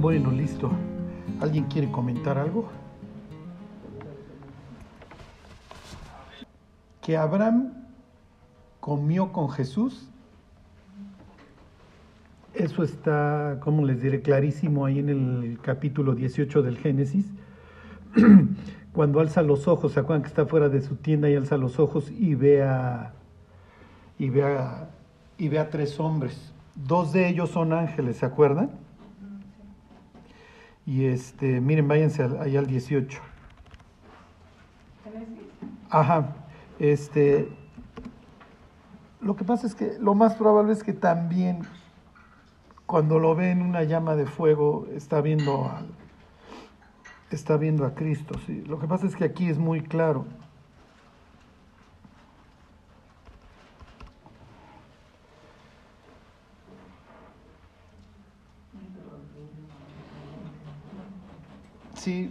Bueno, listo. ¿Alguien quiere comentar algo? Que Abraham comió con Jesús. Eso está, como les diré, clarísimo ahí en el capítulo 18 del Génesis. Cuando alza los ojos, ¿se acuerdan que está fuera de su tienda y alza los ojos y ve a, y ve a, y ve tres hombres? Dos de ellos son ángeles, ¿se acuerdan? Y este, miren, váyanse ahí al 18. Ajá. Este, lo que pasa es que lo más probable es que también cuando lo ve en una llama de fuego está viendo está viendo a Cristo, sí. Lo que pasa es que aquí es muy claro.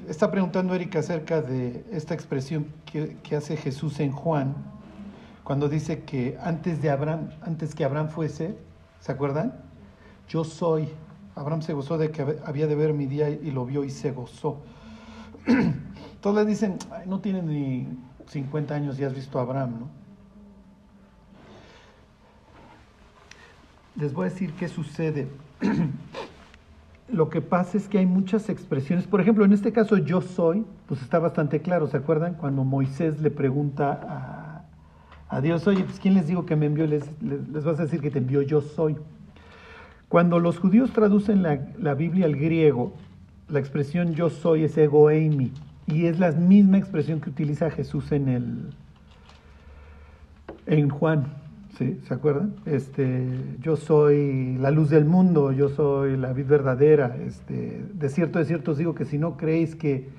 Está preguntando Erika acerca de esta expresión que, hace Jesús en Juan, cuando dice que antes de Abraham, antes que Abraham fuese, ¿se acuerdan? Yo soy. Abraham se gozó de que había de ver mi día y lo vio y se gozó. Entonces le dicen, no tiene ni 50 años y has visto a Abraham, ¿no? Les voy a decir qué sucede. lo que pasa es que hay muchas expresiones. Por ejemplo, en este caso, yo soy, pues está bastante claro. ¿Se acuerdan? Cuando Moisés le pregunta a, Dios, oye, pues ¿quién les digo que me envió? Les, vas a decir que te envió yo soy. Cuando los judíos traducen la, Biblia al griego, la expresión yo soy es ego eimi. Y es la misma expresión que utiliza Jesús en el en Juan. ¿Sí? ¿Se acuerdan? Este, yo soy la luz del mundo, yo soy la vida verdadera. Este, de cierto, de cierto os digo que si no creéis que,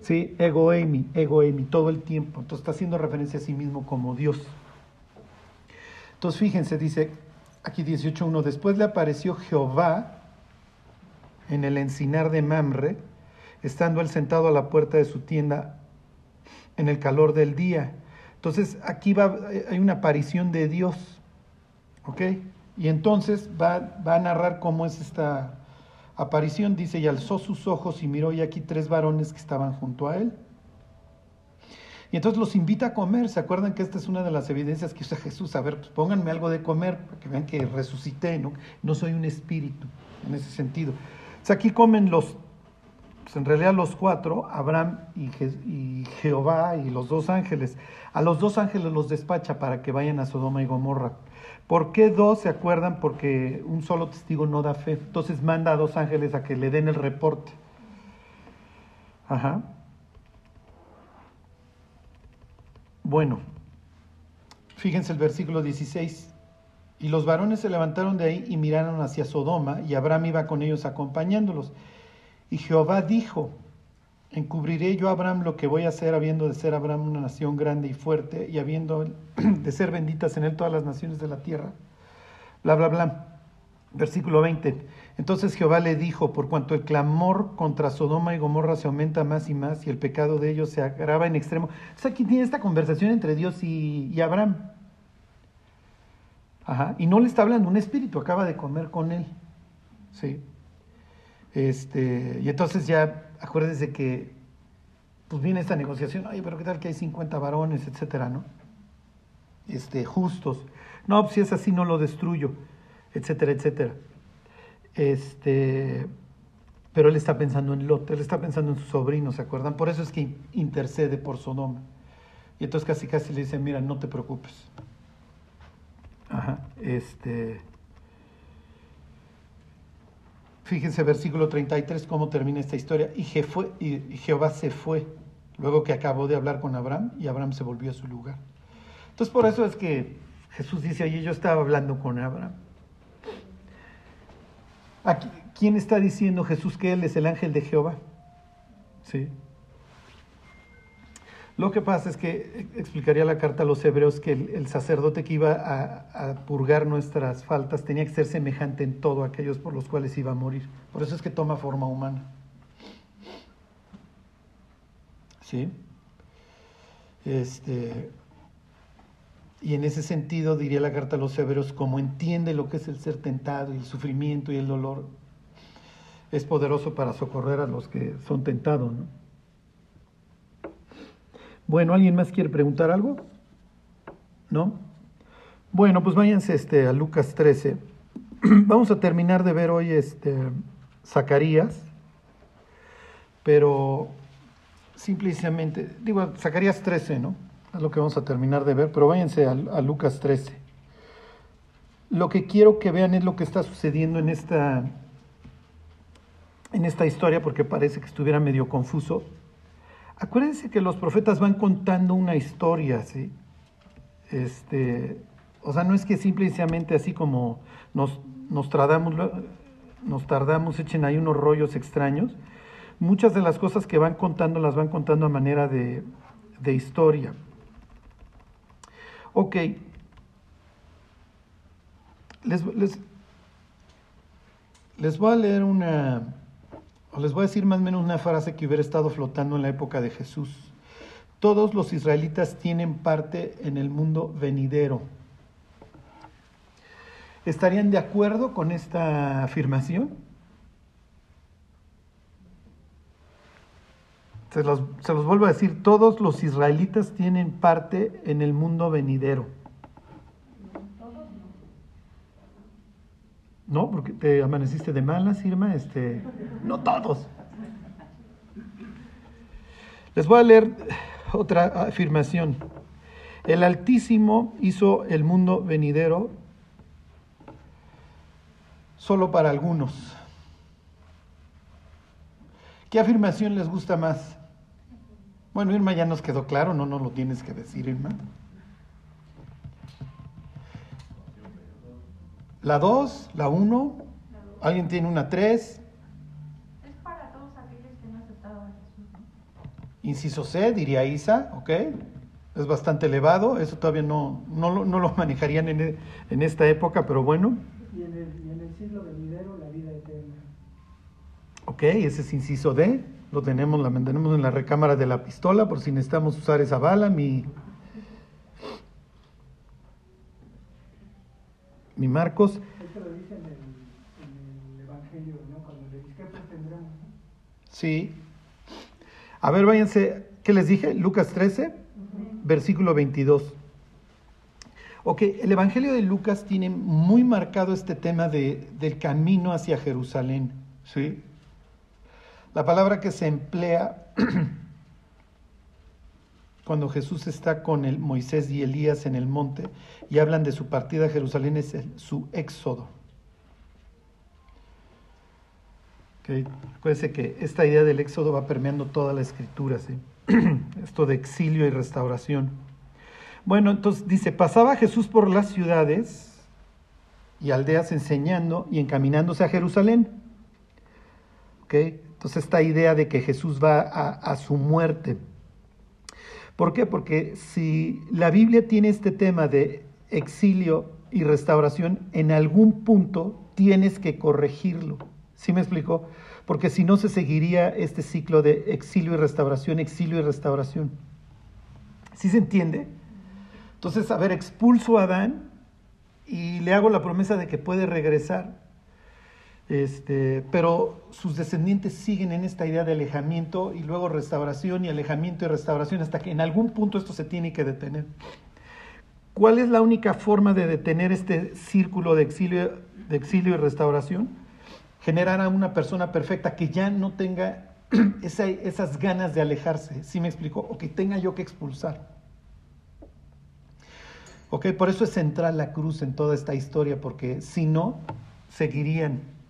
sí, ego eimi, ego eimi, todo el tiempo. Entonces está haciendo referencia a sí mismo como Dios. Entonces fíjense, dice aquí 18.1, después le apareció Jehová en el encinar de Mamre, estando él sentado a la puerta de su tienda en el calor del día. Entonces aquí va, hay una aparición de Dios, ¿ok? Y entonces va, va, a narrar cómo es esta aparición. Dice, y alzó sus ojos y miró y aquí tres varones que estaban junto a él. Y entonces los invita a comer. ¿Se acuerdan que esta es una de las evidencias que usa Jesús? A ver, pues pónganme algo de comer, para que vean que resucité, ¿no? No soy un espíritu en ese sentido. Aquí comen los pues en realidad los cuatro, Abraham y, y, Jehová y los dos ángeles. A los dos ángeles los despacha para que vayan a Sodoma y Gomorra. ¿Por qué dos? ¿Se acuerdan? Porque un solo testigo no da fe. Entonces manda a dos ángeles a que le den el reporte. Ajá. Bueno, fíjense el versículo 16. Y los varones se levantaron de ahí y miraron hacia Sodoma, y Abraham iba con ellos acompañándolos. Y Jehová dijo, encubriré yo a Abraham lo que voy a hacer, habiendo de ser Abraham una nación grande y fuerte, y habiendo de ser benditas en él todas las naciones de la tierra. Bla, bla, bla. Versículo 20. Entonces Jehová le dijo, por cuanto el clamor contra Sodoma y Gomorra se aumenta más y más, y el pecado de ellos se agrava en extremo. Entonces aquí tiene esta conversación entre Dios y, y Abraham. Ajá. Y no le está hablando un espíritu, acaba de comer con él. Sí. Este, y entonces ya acuérdense que pues viene esta negociación, ay, pero qué tal que hay 50 varones, etcétera, ¿no? Este, justos. No, pues si es así no lo destruyo, etcétera, etcétera. Este, pero él está pensando en Lot, él está pensando en su sobrino, ¿se acuerdan? Por eso es que intercede por Sodoma. Y entonces casi casi le dice, mira, no te preocupes. Ajá, este Fíjense versículo 33 cómo termina esta historia. Y, y Jehová se fue luego que acabó de hablar con Abraham y Abraham se volvió a su lugar. Entonces por eso es que Jesús dice, oye, yo estaba hablando con Abraham. Aquí, ¿Quién está diciendo Jesús que Él es el ángel de Jehová? Sí. Lo que pasa es que explicaría la carta a los hebreos que el, sacerdote que iba a, a, purgar nuestras faltas tenía que ser semejante en todo a aquellos por los cuales iba a morir. Por eso es que toma forma humana. ¿Sí? Este, y en ese sentido diría la carta a los hebreos, como entiende lo que es el ser tentado y el sufrimiento y el dolor, es poderoso para socorrer a los que son tentados. ¿no? Bueno, ¿alguien más quiere preguntar algo? ¿No? Bueno, pues váyanse este, a Lucas 13. Vamos a terminar de ver hoy este, Zacarías, pero simplemente, digo, Zacarías 13, ¿no? Es lo que vamos a terminar de ver, pero váyanse a, a Lucas 13. Lo que quiero que vean es lo que está sucediendo en esta, en esta historia, porque parece que estuviera medio confuso. Acuérdense que los profetas van contando una historia, ¿sí? Este, o sea, no es que simplemente así como nos, nos, tardamos, nos tardamos, echen ahí unos rollos extraños. Muchas de las cosas que van contando las van contando a manera de, de historia. Ok. Les, les, les voy a leer una, les voy a decir más o menos una frase que hubiera estado flotando en la época de Jesús. Todos los israelitas tienen parte en el mundo venidero. ¿Estarían de acuerdo con esta afirmación? Se los, se los, vuelvo a decir, todos los israelitas tienen parte en el mundo venidero. No, porque te amaneciste de malas, Irma. Este, no todos. Les voy a leer otra afirmación. El Altísimo hizo el mundo venidero solo para algunos. ¿Qué afirmación les gusta más? Bueno, Irma ya nos quedó claro, no nos lo tienes que decir, Irma. La 2, la 1, ¿alguien tiene una 3? Es para todos aquellos que no han aceptado a Jesús. ¿no? Inciso C, diría Isa, ¿ok? Es bastante elevado, eso todavía no, no, lo- no lo manejarían en, e- en esta época, pero bueno, Y en, el, y en el siglo venidero la vida eterna. ok, ese es inciso D, lo tenemos, la mantenemos en la recámara de la pistola por si necesitamos usar esa bala, mi, mi Marcos, Esto lo dice en el, en el Evangelio, ¿no? Cuando le dice, ¿qué tendremos? no? sí. A ver, váyanse, ¿qué les dije? Lucas 13, versículo 22. Ok, el Evangelio de Lucas tiene muy marcado este tema de, del camino hacia Jerusalén, ¿sí? La palabra que se emplea cuando Jesús está con el Moisés y Elías en el monte y hablan de su partida a Jerusalén es su éxodo. Ok, Acuérdense que esta idea del éxodo va permeando toda la escritura, ¿sí? Esto de exilio y restauración. Bueno, entonces dice, pasaba Jesús por las ciudades y aldeas enseñando y encaminándose a Jerusalén. ¿Ok? Entonces esta idea de que Jesús va a su muerte. ¿Por qué? Porque si la Biblia tiene este tema de exilio y restauración, en algún punto tienes que corregirlo. ¿Sí me explico? Porque si no se seguiría este ciclo de exilio y restauración, exilio y restauración. ¿Sí se entiende? Entonces, a ver, expulso a Adán y le hago la promesa de que puede regresar. Este, pero sus descendientes siguen en esta idea de alejamiento y luego restauración y alejamiento y restauración hasta que en algún punto esto se tiene que detener. ¿Cuál es la única forma de detener este círculo de exilio, de exilio y restauración? Generar a una persona perfecta que ya no tenga esa- esas ganas de alejarse, ¿sí me explico? O que tenga yo que expulsar. Ok, por eso es central la cruz en toda esta historia, porque si no, seguirían.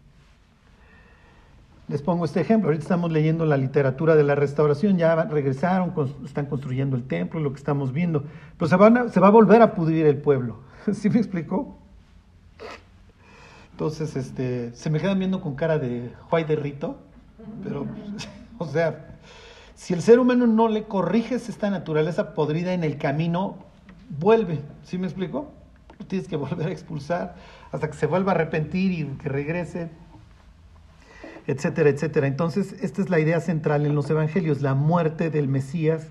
Les pongo este ejemplo. Ahorita estamos leyendo la literatura de la restauración, ya regresaron, están construyendo el templo, lo que estamos viendo. Pero se, va a volver a pudrir el pueblo. ¿Sí me explicó? Entonces, este, se me quedan viendo con cara de Juay de Rito, pero, o sea, si el ser humano no le corriges esta naturaleza podrida en el camino, vuelve. ¿Sí me explico? Tienes que volver a expulsar hasta que se vuelva a arrepentir y que regrese, etcétera, etcétera. Entonces, esta es la idea central en los evangelios, la muerte del Mesías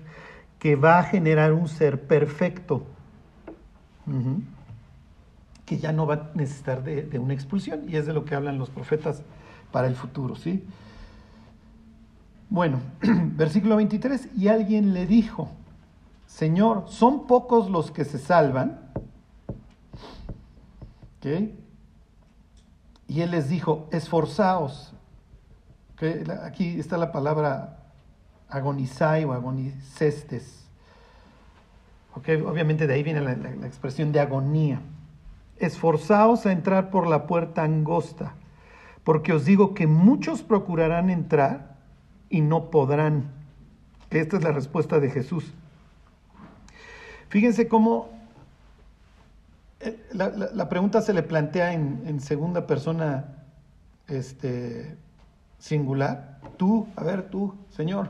que va a generar un ser perfecto. Que ya no va a necesitar de, una expulsión, y es de lo que hablan los profetas para el futuro, ¿sí? Bueno, versículo 23, y alguien le dijo, Señor, ¿son pocos los que se salvan? Y él les dijo, esforzaos. Aquí está la palabra agonizai o agonicestes. ¿Okay? Obviamente de ahí viene la, expresión de agonía. Esforzaos a entrar por la puerta angosta, porque os digo que muchos procurarán entrar y no podrán. Esta es la respuesta de Jesús. Fíjense cómo eh, la pregunta se le plantea en, en, segunda persona este, singular. Tú, a ver, tú, Señor.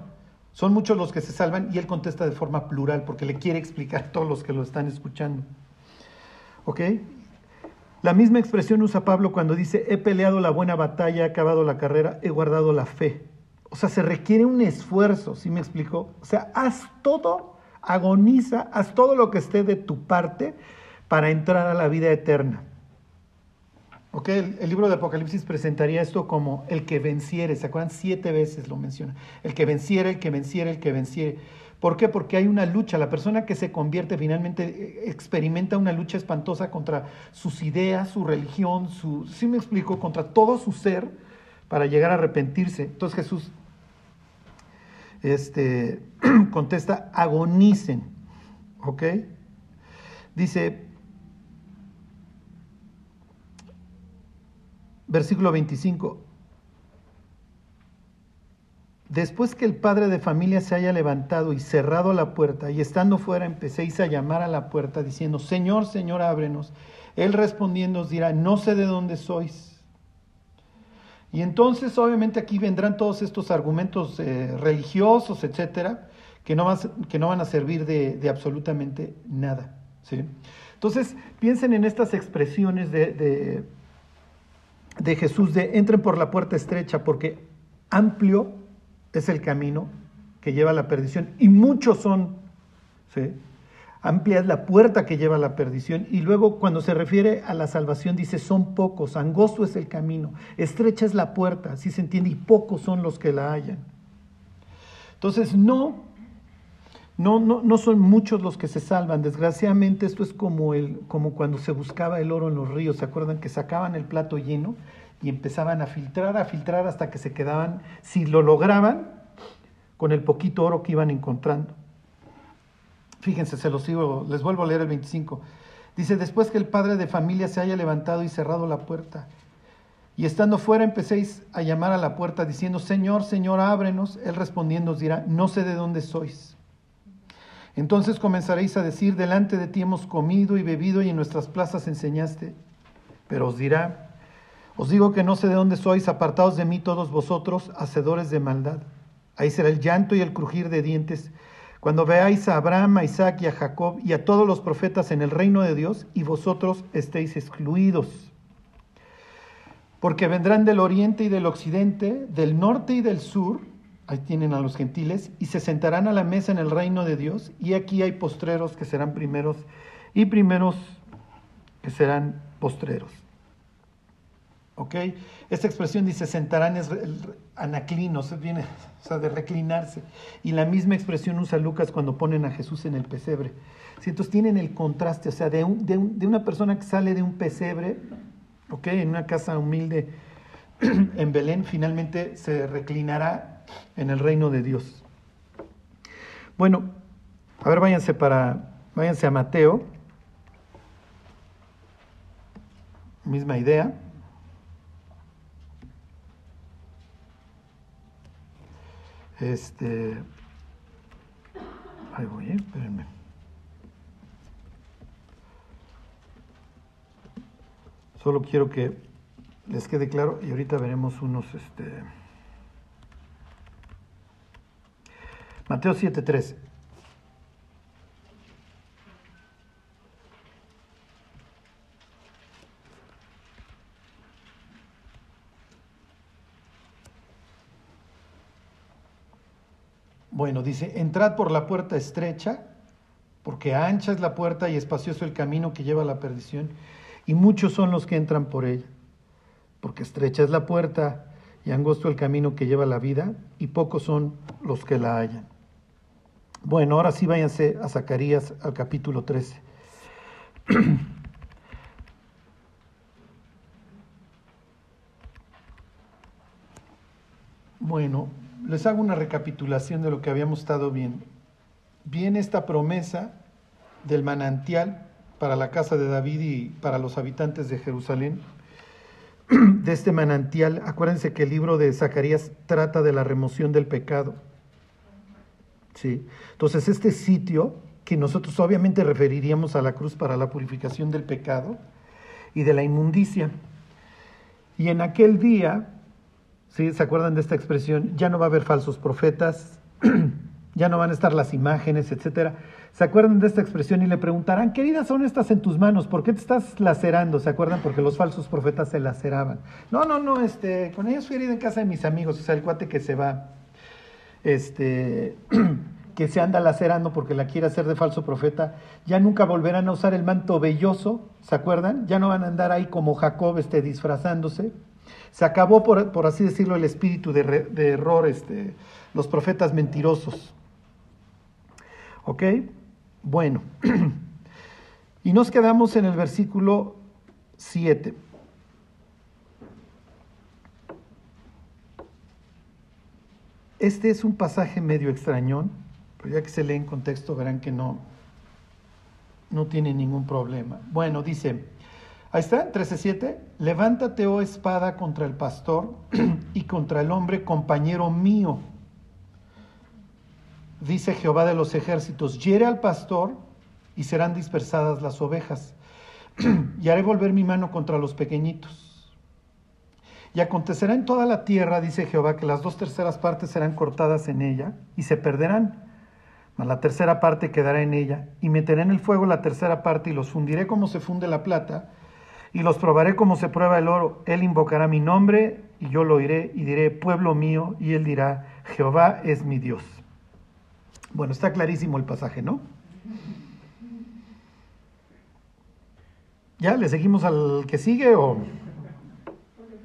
Son muchos los que se salvan y él contesta de forma plural porque le quiere explicar a todos los que lo están escuchando. ¿Ok? La misma expresión usa Pablo cuando dice, he peleado la buena batalla, he acabado la carrera, he guardado la fe. O sea, se requiere un esfuerzo, ¿sí me explico? O sea, haz todo, agoniza, haz todo lo que esté de tu parte para entrar a la vida eterna. ¿Ok? El, libro de Apocalipsis presentaría esto como el que venciere, ¿se acuerdan? Siete veces lo menciona. El que venciere, el que venciere, el que venciere. ¿Por qué? Porque hay una lucha. La persona que se convierte finalmente experimenta una lucha espantosa contra sus ideas, su religión, su, ¿sí me explico? Contra todo su ser para llegar a arrepentirse. Entonces Jesús este, contesta, agonicen. ¿Ok? Dice, versículo 25, Después que el padre de familia se haya levantado y cerrado la puerta, y estando fuera empecéis a llamar a la puerta diciendo, Señor, Señor, ábrenos. Él respondiendo os dirá, no sé de dónde sois. Y entonces obviamente aquí vendrán todos estos argumentos eh, religiosos, etcétera, que no, van, que no van a servir de, absolutamente nada. ¿sí? Entonces piensen en estas expresiones de, de Jesús de entren por la puerta estrecha porque amplio es el camino que lleva a la perdición y muchos son, amplia es la puerta que lleva a la perdición y luego cuando se refiere a la salvación dice son pocos, angosto es el camino, estrecha es la puerta, así se entiende, y pocos son los que la hallan. Entonces no, no, no, no son muchos los que se salvan, desgraciadamente esto es como, el, como cuando se buscaba el oro en los ríos, ¿se acuerdan que sacaban el plato lleno? y empezaban a filtrar, a filtrar hasta que se quedaban, si lo lograban, con el poquito oro que iban encontrando. Fíjense, se los sigo, les vuelvo a leer el 25. Dice, después que el padre de familia se haya levantado y cerrado la puerta, y estando fuera empecéis a llamar a la puerta diciendo, Señor, Señor, ábrenos. Él respondiendo os dirá, no sé de dónde sois. Entonces comenzaréis a decir, delante de ti hemos comido y bebido y en nuestras plazas enseñaste. Pero os dirá, os digo que no sé de dónde sois, apartados de mí todos vosotros, hacedores de maldad. Ahí será el llanto y el crujir de dientes, cuando veáis a Abraham, a Isaac y a Jacob y a todos los profetas en el reino de Dios, y vosotros estéis excluidos. Porque vendrán del oriente y del occidente, del norte y del sur, ahí tienen a los gentiles, y se sentarán a la mesa en el reino de Dios, y aquí hay postreros que serán primeros, y primeros que serán postreros. ¿Ok? Esta expresión dice sentarán es anaclino, viene o sea, de reclinarse. Y la misma expresión usa Lucas cuando ponen a Jesús en el pesebre. ¿Sí? Entonces tienen el contraste, o sea, de, de, una persona que sale de un pesebre, ¿ok? En una casa humilde en Belén, finalmente se reclinará en el reino de Dios. Bueno, a ver, váyanse para, váyanse a Mateo. Misma idea. Este. Ahí voy, ¿eh? espérenme. Solo quiero que les quede claro y ahorita veremos unos. Este... Mateo 7:13. Bueno, dice, entrad por la puerta estrecha, porque ancha es la puerta y espacioso el camino que lleva a la perdición, y muchos son los que entran por ella, porque estrecha es la puerta y angosto el camino que lleva la vida, y pocos son los que la hallan. Bueno, ahora sí váyanse a Zacarías al capítulo 13. Bueno, les hago una recapitulación de lo que habíamos estado viendo. Viene esta promesa del manantial para la casa de David y para los habitantes de Jerusalén. De este manantial, acuérdense que el libro de Zacarías trata de la remoción del pecado. Sí. Entonces, este sitio, que nosotros obviamente referiríamos a la cruz para la purificación del pecado y de la inmundicia. Y en aquel día, ¿sí? ¿Se acuerdan de esta expresión? Ya no va a haber falsos profetas, ya no van a estar las imágenes, etcétera. ¿Se acuerdan de esta expresión? Y le preguntarán, ¿qué heridas son estas en tus manos? ¿Por qué te estás lacerando? ¿Se acuerdan? Porque los falsos profetas se laceraban. No, no, no, este, con ellos fui herido en casa de mis amigos, o sea, el cuate que se va, este, que se anda lacerando porque la quiere hacer de falso profeta, ya nunca volverán a usar el manto velloso, ¿se acuerdan? Ya no van a andar ahí como Jacob, este, disfrazándose. Se acabó, por, por así decirlo, el espíritu de, de error, este, los profetas mentirosos. ¿Ok? Bueno, y nos quedamos en el versículo 7. Este es un pasaje medio extrañón, pero ya que se lee en contexto verán que no, no tiene ningún problema. Bueno, dice, ahí está, 13.7, levántate, oh espada, contra el pastor y contra el hombre, compañero mío dice Jehová de los ejércitos, hiere al pastor y serán dispersadas las ovejas, y haré volver mi mano contra los pequeñitos. Y acontecerá en toda la tierra, dice Jehová, que las dos terceras partes serán cortadas en ella y se perderán, mas la tercera parte quedará en ella, y meteré en el fuego la tercera parte y los fundiré como se funde la plata, y los probaré como se prueba el oro. Él invocará mi nombre y yo lo oiré y diré, pueblo mío, y él dirá, Jehová es mi Dios. Bueno, está clarísimo el pasaje, ¿no? ¿Ya? ¿Le seguimos al que sigue o...?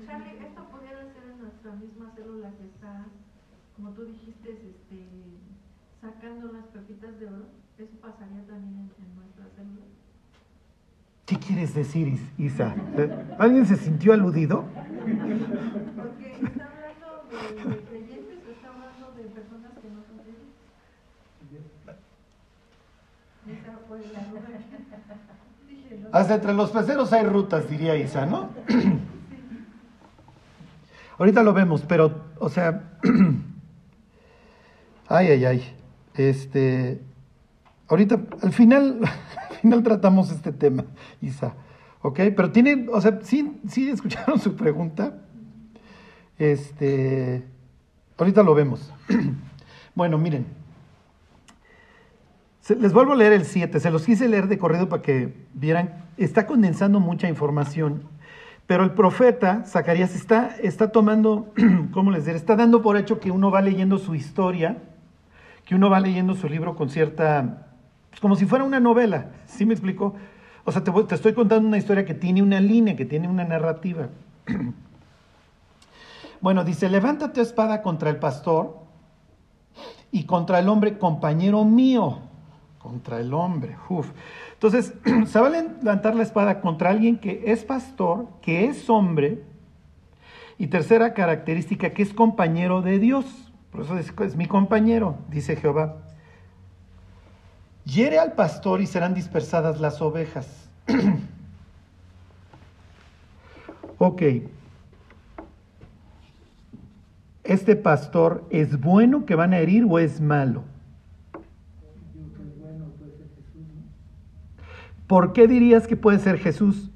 Charlie, esto pudiera ser en nuestra misma célula que está, como tú dijiste, este, sacando las pepitas de oro. ¿Eso pasaría también en, en nuestra célula? ¿Qué quieres decir, Isa? ¿Alguien se sintió aludido? Porque está hablando de, creyentes o está hablando de personas que no son creyentes. Hasta entre los peceros hay rutas, diría Isa, ¿no? Ahorita lo vemos, pero, o sea, ay, ay, ay. Este, ahorita, al final, al final tratamos este tema, Isa, ¿ok? Pero tiene, o sea, sí, sí escucharon su pregunta. Este, ahorita lo vemos. Bueno, miren. Les vuelvo a leer el 7, se los quise leer de corrido para que vieran, está condensando mucha información, pero el profeta Zacarías está, está tomando, ¿cómo les diré? Está dando por hecho que uno va leyendo su historia, que uno va leyendo su libro con cierta, pues, como si fuera una novela, ¿sí me explico? O sea, te, te estoy contando una historia que tiene una línea, que tiene una narrativa. Bueno, dice, levántate espada contra el pastor y contra el hombre compañero mío, contra el hombre. uf. Entonces, se va a levantar la espada contra alguien que es pastor, que es hombre, y tercera característica, que es compañero de Dios. Por eso es, mi compañero, dice Jehová. Hiere al pastor y serán dispersadas las ovejas. ok. ¿Este pastor es bueno que van a herir o es malo? ¿Por qué dirías que puede ser Jesús?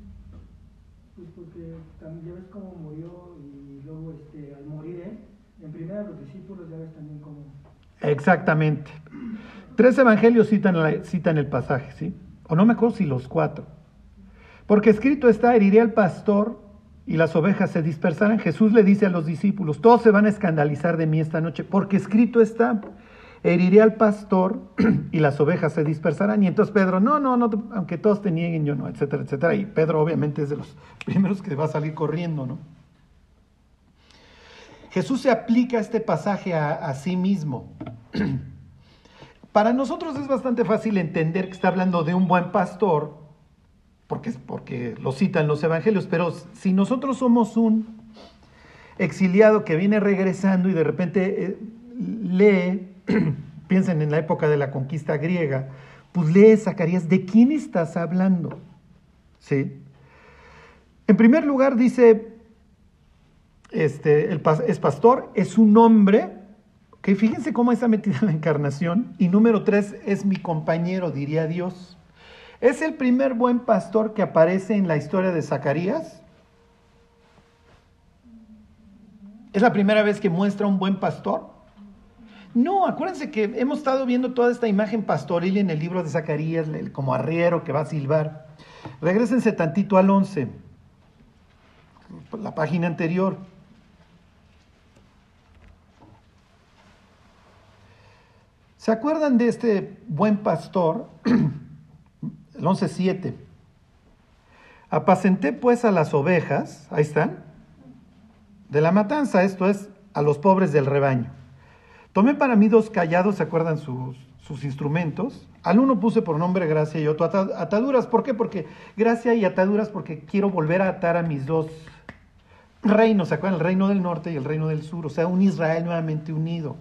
Pues porque también ya ves cómo murió y luego este, al morir él, en primera los discípulos ya ves también cómo... Exactamente. Tres evangelios citan, el pasaje, ¿sí? O no me acuerdo si los cuatro. Porque escrito está, heriré al pastor y las ovejas se dispersarán. Jesús le dice a los discípulos, todos se van a escandalizar de mí esta noche, porque escrito está, heriré al pastor y las ovejas se dispersarán. Y entonces Pedro, no, no, no, aunque todos te nieguen, yo no, etcétera, etcétera. Y Pedro obviamente es de los primeros que va a salir corriendo, ¿no? Jesús se aplica este pasaje a, sí mismo. Para nosotros es bastante fácil entender que está hablando de un buen pastor, porque, porque lo citan los evangelios, pero si nosotros somos un exiliado que viene regresando y de repente eh, lee, piensen en la época de la conquista griega, pues lee Zacarías, ¿de quién estás hablando? ¿Sí? En primer lugar dice, este, es pastor, es un hombre, que fíjense cómo está metida la encarnación, y número tres, es mi compañero, diría Dios. Es el primer buen pastor que aparece en la historia de Zacarías. ¿Es la primera vez que muestra un buen pastor? No, acuérdense que hemos estado viendo toda esta imagen pastoril en el libro de Zacarías, como arriero que va a silbar. Regrésense tantito al 11, la página anterior. ¿Se acuerdan de este buen pastor? El 11.7. Apacenté pues a las ovejas, ahí están, de la matanza, esto es, a los pobres del rebaño. Tomé para mí dos callados, ¿se acuerdan sus, sus instrumentos? Al uno puse por nombre gracia y otro ataduras. ¿Por qué? Porque gracia y ataduras porque quiero volver a atar a mis dos reinos, ¿se acuerdan? El reino del norte y el reino del sur, o sea, un Israel nuevamente unido.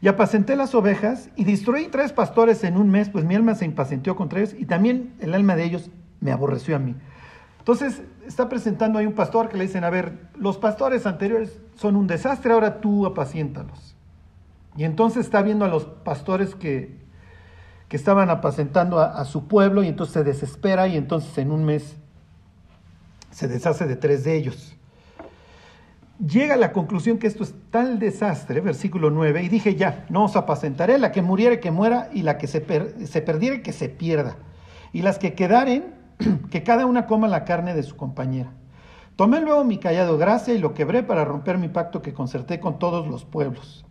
Y apacenté las ovejas y destruí tres pastores en un mes, pues mi alma se impacienteó contra ellos y también el alma de ellos me aborreció a mí. Entonces está presentando ahí un pastor que le dicen, a ver, los pastores anteriores son un desastre, ahora tú apaciéntalos. Y entonces está viendo a los pastores que, que estaban apacentando a, a su pueblo y entonces se desespera y entonces en un mes se deshace de tres de ellos llega a la conclusión que esto es tal desastre, versículo 9, y dije ya, no os apacentaré, la que muriere que muera, y la que se, se perdiere que se pierda, y las que quedaren, que cada una coma la carne de su compañera. Tomé luego mi callado gracia y lo quebré para romper mi pacto que concerté con todos los pueblos.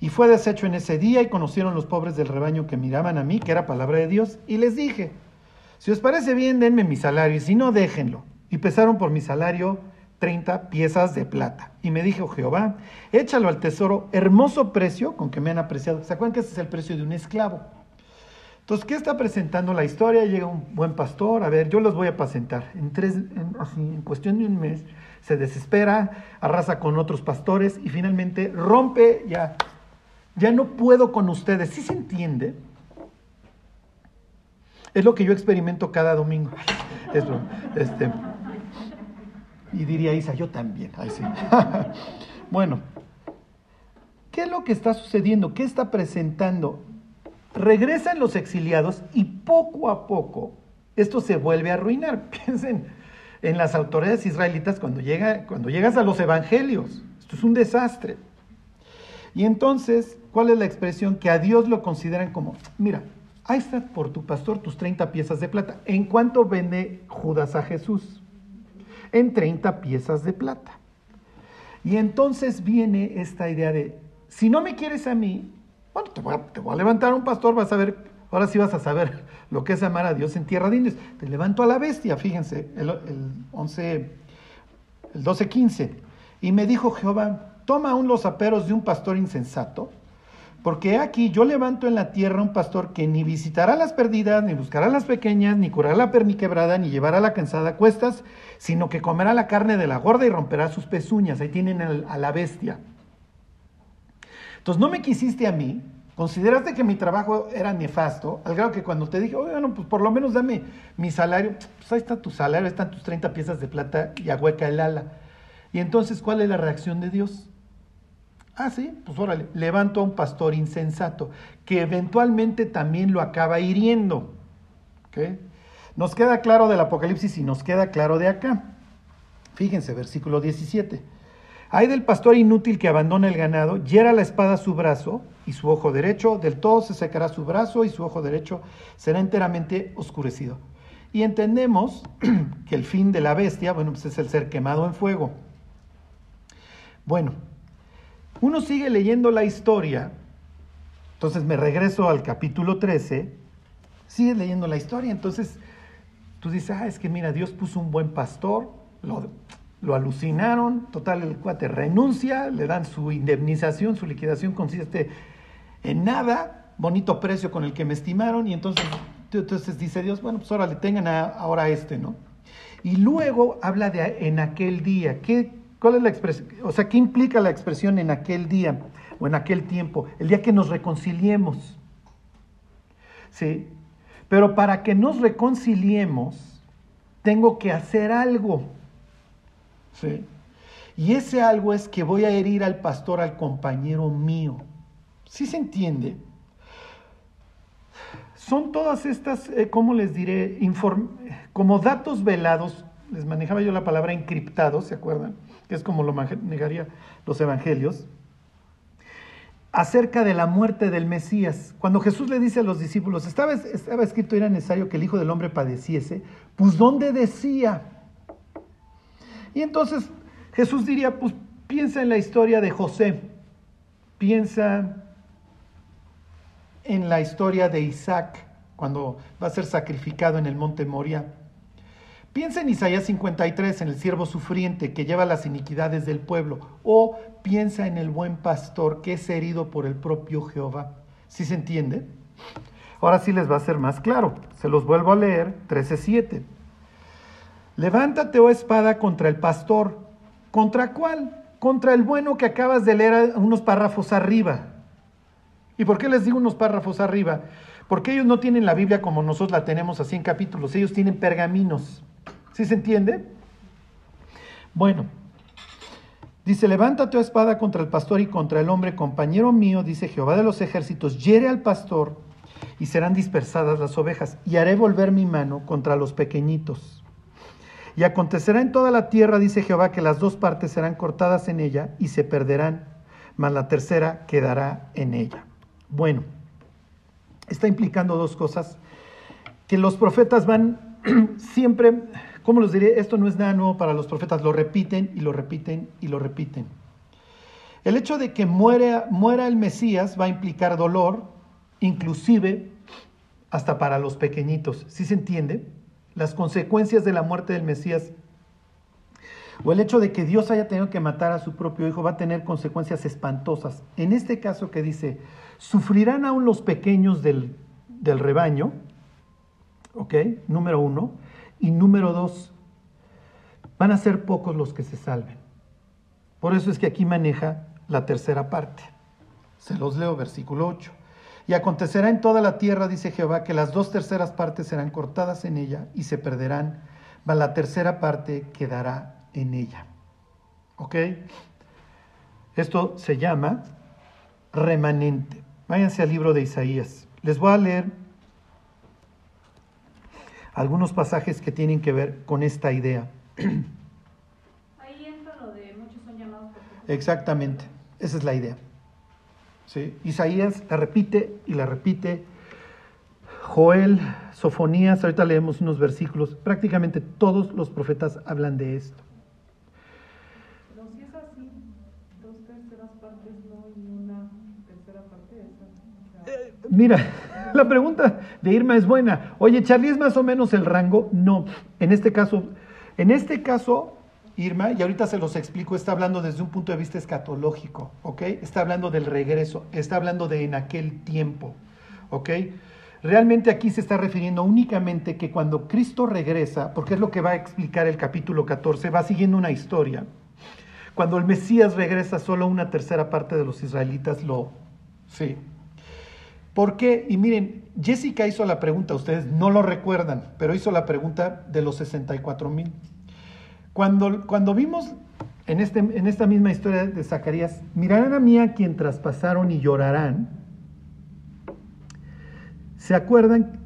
Y fue deshecho en ese día y conocieron los pobres del rebaño que miraban a mí, que era palabra de Dios, y les dije, si os parece bien, denme mi salario, y si no, déjenlo. Y pesaron por mi salario 30 piezas de plata. Y me dijo Jehová, échalo al tesoro, hermoso precio con que me han apreciado. ¿Se acuerdan que ese es el precio de un esclavo? Entonces, ¿qué está presentando la historia? Llega un buen pastor, a ver, yo los voy a apacentar. En, tres, así, en cuestión de un mes, se desespera, arrasa con otros pastores y finalmente rompe, ya, ya no puedo con ustedes. ¿Sí se entiende? Es lo que yo experimento cada domingo. Es, este, y diría Isa, yo también. bueno, ¿qué es lo que está sucediendo? ¿Qué está presentando? Regresan los exiliados y poco a poco esto se vuelve a arruinar. Piensen en las autoridades israelitas cuando, llega, cuando llegas a los evangelios. Esto es un desastre. Y entonces, ¿cuál es la expresión? Que a Dios lo consideran como, mira, ahí está por tu pastor tus 30 piezas de plata. ¿En cuánto vende Judas a Jesús? En 30 piezas de plata. Y entonces viene esta idea de, si no me quieres a mí, bueno, te voy a, levantar un pastor, vas a ver, ahora sí vas a saber lo que es amar a Dios en tierra de indios. Te levanto a la bestia, fíjense, el, el 11, el 12, 15. Y me dijo Jehová, toma aún los aperos de un pastor insensato, porque aquí yo levanto en la tierra un pastor que ni visitará las perdidas, ni buscará las pequeñas, ni curará la perniquebrada, ni llevará la cansada a cuestas, sino que comerá la carne de la gorda y romperá sus pezuñas. Ahí tienen a la bestia. Entonces no me quisiste a mí, consideraste que mi trabajo era nefasto, al grado que cuando te dije, bueno, pues por lo menos dame mi salario, pues ahí está tu salario, están tus 30 piezas de plata y ahueca el ala. Y entonces, ¿cuál es la reacción de Dios? Ah, sí, pues órale, levanto a un pastor insensato, que eventualmente también lo acaba hiriendo. Nos queda claro del Apocalipsis y nos queda claro de acá. Fíjense, versículo 17. Hay del pastor inútil que abandona el ganado, hiera la espada su brazo y su ojo derecho, del todo se secará su brazo y su ojo derecho será enteramente oscurecido. Y entendemos que el fin de la bestia, bueno, pues es el ser quemado en fuego. Bueno, uno sigue leyendo la historia, entonces me regreso al capítulo 13, sigue leyendo la historia, entonces tú dices, ah, es que mira, Dios puso un buen pastor, lo alucinaron, total el cuate renuncia, le dan su indemnización, su liquidación consiste en nada, bonito precio con el que me estimaron. Y entonces, entonces dice Dios, bueno, pues ahora le tengan ahora este, ¿no? Y luego habla de en aquel día, ¿qué, ¿cuál es la expresión? O sea, ¿qué implica la expresión en aquel día o en aquel tiempo? El día que nos reconciliemos. ¿Sí? Pero para que nos reconciliemos, tengo que hacer algo. ¿Sí? Y ese algo es que voy a herir al pastor, al compañero mío. ¿Sí se entiende? Son todas estas, eh, ¿cómo les diré? como datos velados, les manejaba yo la palabra encriptados, ¿se acuerdan? Que es como lo manejaría los evangelios acerca de la muerte del Mesías. Cuando Jesús le dice a los discípulos, estaba, estaba escrito, era necesario que el Hijo del Hombre padeciese, pues ¿dónde decía? Y entonces Jesús diría, pues piensa en la historia de José, piensa en la historia de Isaac, cuando va a ser sacrificado en el monte Moria. Piensa en Isaías 53, en el siervo sufriente que lleva las iniquidades del pueblo, o piensa en el buen pastor que es herido por el propio Jehová. ¿Sí se entiende? Ahora sí les va a ser más claro. Se los vuelvo a leer, 13.7. Levántate, oh espada, contra el pastor. ¿Contra cuál? Contra el bueno que acabas de leer unos párrafos arriba. ¿Y por qué les digo unos párrafos arriba? Porque ellos no tienen la Biblia como nosotros la tenemos así en capítulos, ellos tienen pergaminos. ¿Sí se entiende? Bueno, dice, levántate, tu espada, contra el pastor y contra el hombre, compañero mío, dice Jehová de los ejércitos, hiere al pastor y serán dispersadas las ovejas, y haré volver mi mano contra los pequeñitos. Y acontecerá en toda la tierra, dice Jehová, que las dos partes serán cortadas en ella y se perderán, mas la tercera quedará en ella. Bueno, está implicando dos cosas, que los profetas van siempre ¿Cómo les diré? Esto no es nada nuevo para los profetas, lo repiten y lo repiten y lo repiten. El hecho de que muera, muera el Mesías va a implicar dolor, inclusive hasta para los pequeñitos. ¿Sí se entiende? Las consecuencias de la muerte del Mesías o el hecho de que Dios haya tenido que matar a su propio hijo va a tener consecuencias espantosas. En este caso que dice, sufrirán aún los pequeños del, del rebaño, ¿ok? Número uno. Y número dos, van a ser pocos los que se salven. Por eso es que aquí maneja la tercera parte. Se los leo, versículo 8. Y acontecerá en toda la tierra, dice Jehová, que las dos terceras partes serán cortadas en ella y se perderán, mas la tercera parte quedará en ella. ¿Ok? Esto se llama remanente. Váyanse al libro de Isaías. Les voy a leer algunos pasajes que tienen que ver con esta idea. Ahí entra lo de muchos son llamados Exactamente, esa es la idea. ¿Sí? Isaías la repite y la repite. Joel, Sofonías, ahorita leemos unos versículos, prácticamente todos los profetas hablan de esto. Pero si es así, dos terceras partes no y una tercera parte, eh, mira, la pregunta de Irma es buena. Oye, Charlie, ¿es más o menos el rango? No. En este caso, en este caso, Irma, y ahorita se los explico, está hablando desde un punto de vista escatológico, ¿ok? Está hablando del regreso, está hablando de en aquel tiempo, ¿ok? Realmente aquí se está refiriendo únicamente que cuando Cristo regresa, porque es lo que va a explicar el capítulo 14, va siguiendo una historia. Cuando el Mesías regresa, solo una tercera parte de los israelitas lo, sí, ¿Por qué? Y miren, Jessica hizo la pregunta, ustedes no lo recuerdan, pero hizo la pregunta de los 64 mil. Cuando, cuando vimos en, este, en esta misma historia de Zacarías, mirarán a mí a quien traspasaron y llorarán, ¿se acuerdan?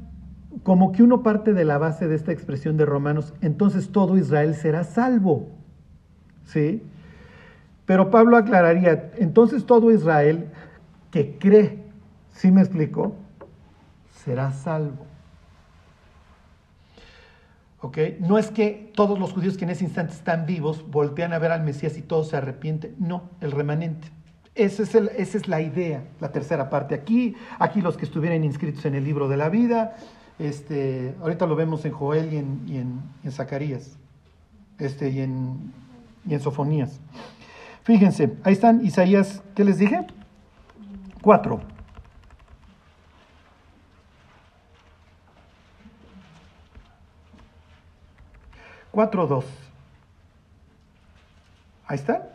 Como que uno parte de la base de esta expresión de Romanos, entonces todo Israel será salvo. ¿Sí? Pero Pablo aclararía, entonces todo Israel que cree ¿Sí me explico? Será salvo. ¿Ok? No es que todos los judíos que en ese instante están vivos voltean a ver al Mesías y todos se arrepienten. No, el remanente. Esa es, la idea, la tercera parte. Aquí, aquí los que estuvieran inscritos en el libro de la vida, este, ahorita lo vemos en Joel y en, Zacarías, este, y en y en Sofonías. Fíjense, ahí están Isaías, ¿qué les dije? 4. Cuatro, dos. Ahí está.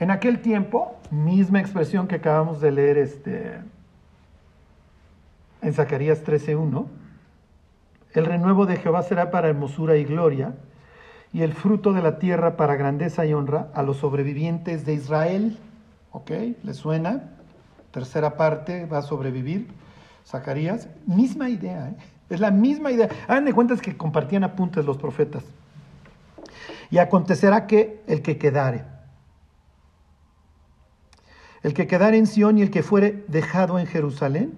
En aquel tiempo, misma expresión que acabamos de leer este, en Zacarías 13.1, el renuevo de Jehová será para hermosura y gloria, y el fruto de la tierra para grandeza y honra a los sobrevivientes de Israel. ¿Ok? ¿Les suena? Tercera parte va a sobrevivir. Zacarías, misma idea, ¿eh? Es la misma idea. Hagan de cuentas que compartían apuntes los profetas. Y acontecerá que el que quedare, el que quedare en Sión y el que fuere dejado en Jerusalén,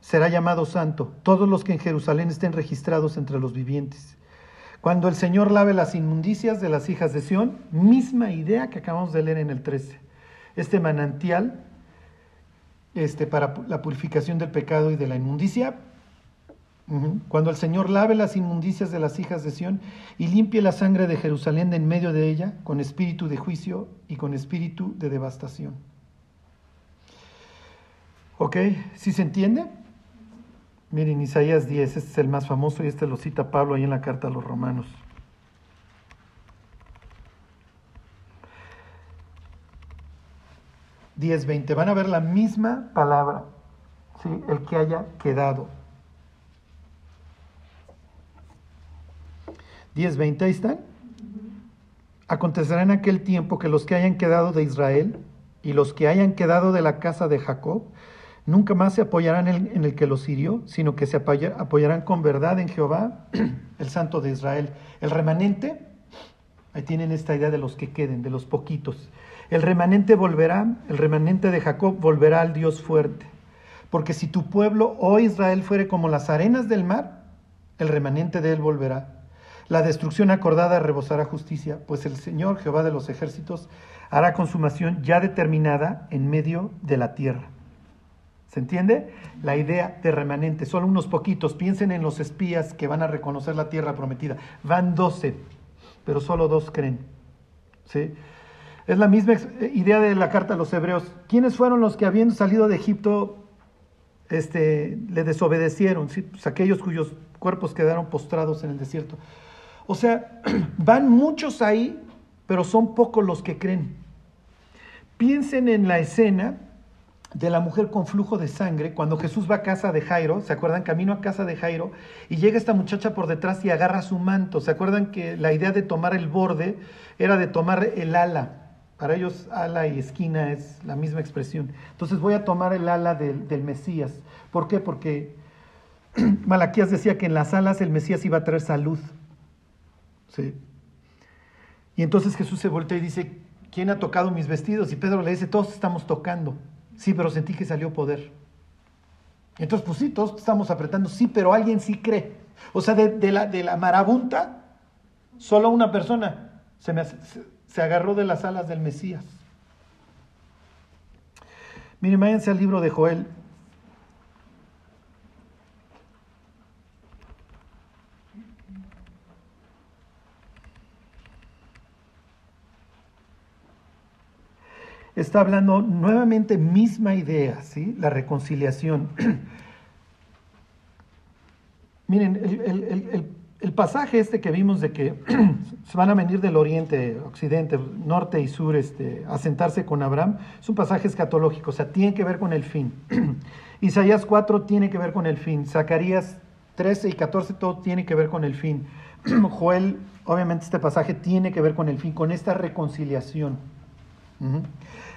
será llamado santo, todos los que en Jerusalén estén registrados entre los vivientes. Cuando el Señor lave las inmundicias de las hijas de Sión, misma idea que acabamos de leer en el 13. Este manantial este, para la purificación del pecado y de la inmundicia. Cuando el Señor lave las inmundicias de las hijas de Sión y limpie la sangre de Jerusalén de en medio de ella con espíritu de juicio y con espíritu de devastación. ¿Ok? ¿Sí se entiende? Miren, Isaías 10, este es el más famoso y este lo cita Pablo ahí en la carta a los romanos. Veinte, van a ver la misma palabra, ¿sí? el que haya quedado. Diez, veinte, ahí están. Acontecerá en aquel tiempo que los que hayan quedado de Israel y los que hayan quedado de la casa de Jacob Nunca más se apoyarán en el que los hirió, sino que se apoyarán con verdad en Jehová, el Santo de Israel. El remanente, ahí tienen esta idea de los que queden, de los poquitos. El remanente volverá, el remanente de Jacob volverá al Dios fuerte. Porque si tu pueblo, oh Israel, fuere como las arenas del mar, el remanente de él volverá. La destrucción acordada rebosará justicia, pues el Señor Jehová de los ejércitos hará consumación ya determinada en medio de la tierra. ¿Se entiende? La idea de remanente, solo unos poquitos. Piensen en los espías que van a reconocer la tierra prometida. Van doce, pero solo dos creen. ¿Sí? Es la misma idea de la carta a los hebreos. ¿Quiénes fueron los que habiendo salido de Egipto este, le desobedecieron? ¿Sí? Pues aquellos cuyos cuerpos quedaron postrados en el desierto. O sea, van muchos ahí, pero son pocos los que creen. Piensen en la escena de la mujer con flujo de sangre, cuando Jesús va a casa de Jairo, ¿se acuerdan? Camino a casa de Jairo, y llega esta muchacha por detrás y agarra su manto. ¿Se acuerdan que la idea de tomar el borde era de tomar el ala? Para ellos ala y esquina es la misma expresión. Entonces voy a tomar el ala del, Mesías. ¿Por qué? Porque Malaquías decía que en las alas el Mesías iba a traer salud. ¿Sí? Y entonces Jesús se voltea y dice, ¿quién ha tocado mis vestidos? Y Pedro le dice, todos estamos tocando. Sí, pero sentí que salió poder. Entonces, pues sí, todos estamos apretando, sí, pero alguien sí cree. O sea, de, la, marabunta, solo una persona se, agarró de las alas del Mesías. Miren, váyanse al libro de Joel, está hablando nuevamente misma idea, ¿sí? La reconciliación. Miren, el, pasaje este que vimos de que se van a venir del oriente, occidente, norte y sur este, a sentarse con Abraham, es un pasaje escatológico, o sea, tiene que ver con el fin. Isaías 4 tiene que ver con el fin. Zacarías 13 y 14 todo tiene que ver con el fin. Joel, obviamente este pasaje tiene que ver con el fin, con esta reconciliación.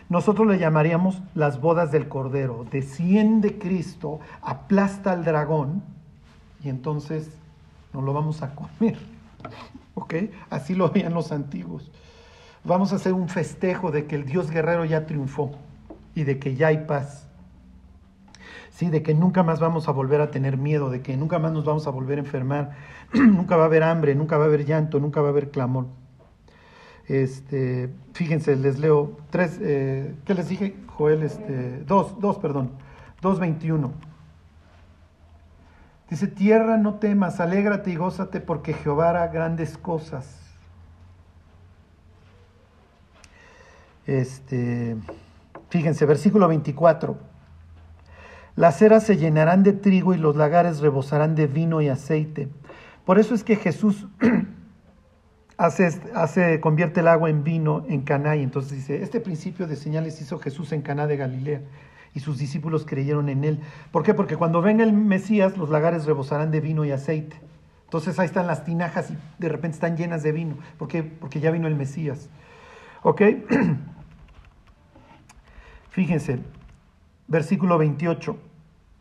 Nosotros le llamaríamos las bodas del Cordero. Desciende Cristo, aplasta al dragón y entonces nos lo vamos a comer. ¿Ok? Así lo veían los antiguos. Vamos a hacer un festejo de que el Dios guerrero ya triunfó y de que ya hay paz. Sí, de que nunca más vamos a volver a tener miedo, de que nunca más nos vamos a volver a enfermar, nunca va a haber hambre, nunca va a haber llanto, nunca va a haber clamor. Este, fíjense, les leo tres, eh, ¿qué les dije, Joel? Este, dos, dos, perdón, 2.21. Dice, tierra no temas, alégrate y gózate porque Jehová hará grandes cosas. Este, fíjense, versículo 24. Las eras se llenarán de trigo y los lagares rebosarán de vino y aceite. Por eso es que Jesús hace, convierte el agua en vino en Caná y entonces dice, este principio de señales hizo Jesús en Caná de Galilea y sus discípulos creyeron en él. ¿Por qué? Porque cuando venga el Mesías los lagares rebosarán de vino y aceite. Entonces ahí están las tinajas y de repente están llenas de vino. ¿Por qué? Porque ya vino el Mesías. ¿Ok? Fíjense, versículo 28.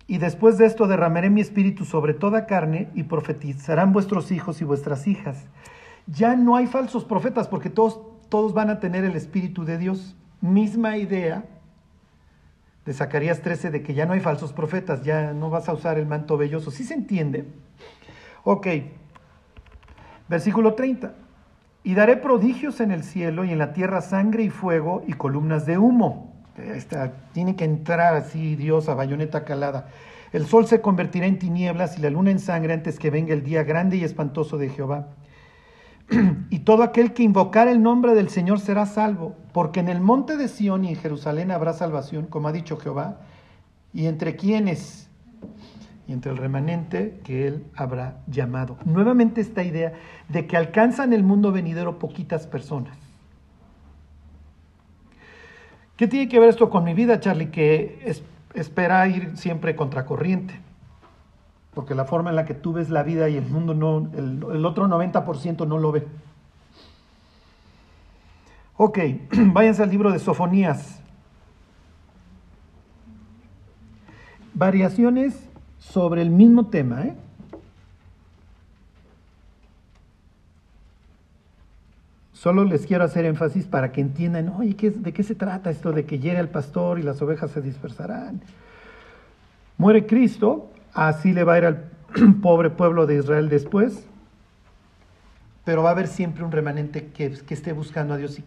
Y después de esto derramaré mi espíritu sobre toda carne y profetizarán vuestros hijos y vuestras hijas. Ya no hay falsos profetas porque todos, todos van a tener el espíritu de Dios. Misma idea de Zacarías 13 de que ya no hay falsos profetas, ya no vas a usar el manto velloso. ¿Sí se entiende? Ok, versículo 30. Y daré prodigios en el cielo y en la tierra sangre y fuego y columnas de humo. Está, tiene que entrar así Dios a bayoneta calada. El sol se convertirá en tinieblas y la luna en sangre antes que venga el día grande y espantoso de Jehová. y todo aquel que invocar el nombre del Señor será salvo, porque en el monte de Sión y en Jerusalén habrá salvación, como ha dicho Jehová, y entre quienes, y entre el remanente que él habrá llamado. Nuevamente esta idea de que alcanzan el mundo venidero poquitas personas. ¿Qué tiene que ver esto con mi vida, Charlie? Que espera ir siempre contracorriente porque la forma en la que tú ves la vida y el mundo no, el, otro 90% no lo ve. Ok, váyanse al libro de Sofonías. Variaciones sobre el mismo tema, ¿eh? Solo les quiero hacer énfasis para que entiendan, oye, ¿de qué se trata esto de que llegue el pastor y las ovejas se dispersarán? Muere Cristo, Así le va a ir al pobre pueblo de Israel después. Pero va a haber siempre un remanente que, esté buscando a Dios y,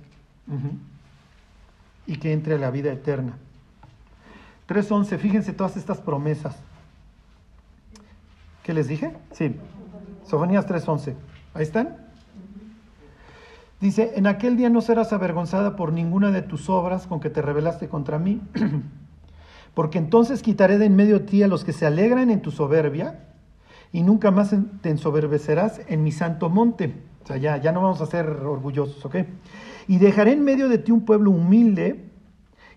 y que entre a la vida eterna. 3.11, fíjense todas estas promesas. ¿Qué les dije? Sí. Sofonías 3.11. Ahí están. Dice, en aquel día no serás avergonzada por ninguna de tus obras con que te rebelaste contra mí. porque entonces quitaré de en medio de ti a los que se alegran en tu soberbia, y nunca más te ensoberbecerás en mi santo monte. O sea, ya, ya no vamos a ser orgullosos, ¿ok? Y dejaré en medio de ti un pueblo humilde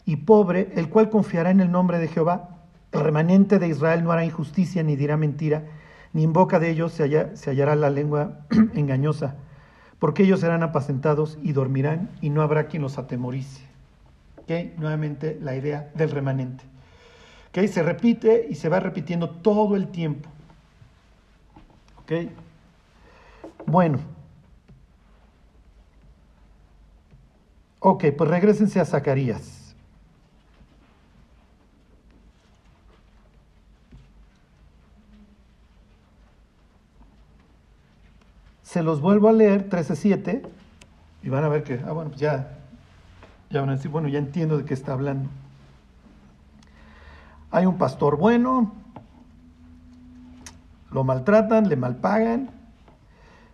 y pobre, el cual confiará en el nombre de Jehová. El remanente de Israel no hará injusticia ni dirá mentira, ni en boca de ellos se, se hallará la lengua engañosa, porque ellos serán apacentados y dormirán, y no habrá quien los atemorice. ¿Ok? Nuevamente la idea del remanente. Se repite y se va repitiendo todo el tiempo. ¿Ok? Bueno. Ok, pues regresense a Zacarías. Se los vuelvo a leer, 13.7, y van a ver que, ah, bueno, pues ya, ya van a decir, bueno, ya entiendo de qué está hablando. Hay un pastor bueno, lo maltratan, le malpagan,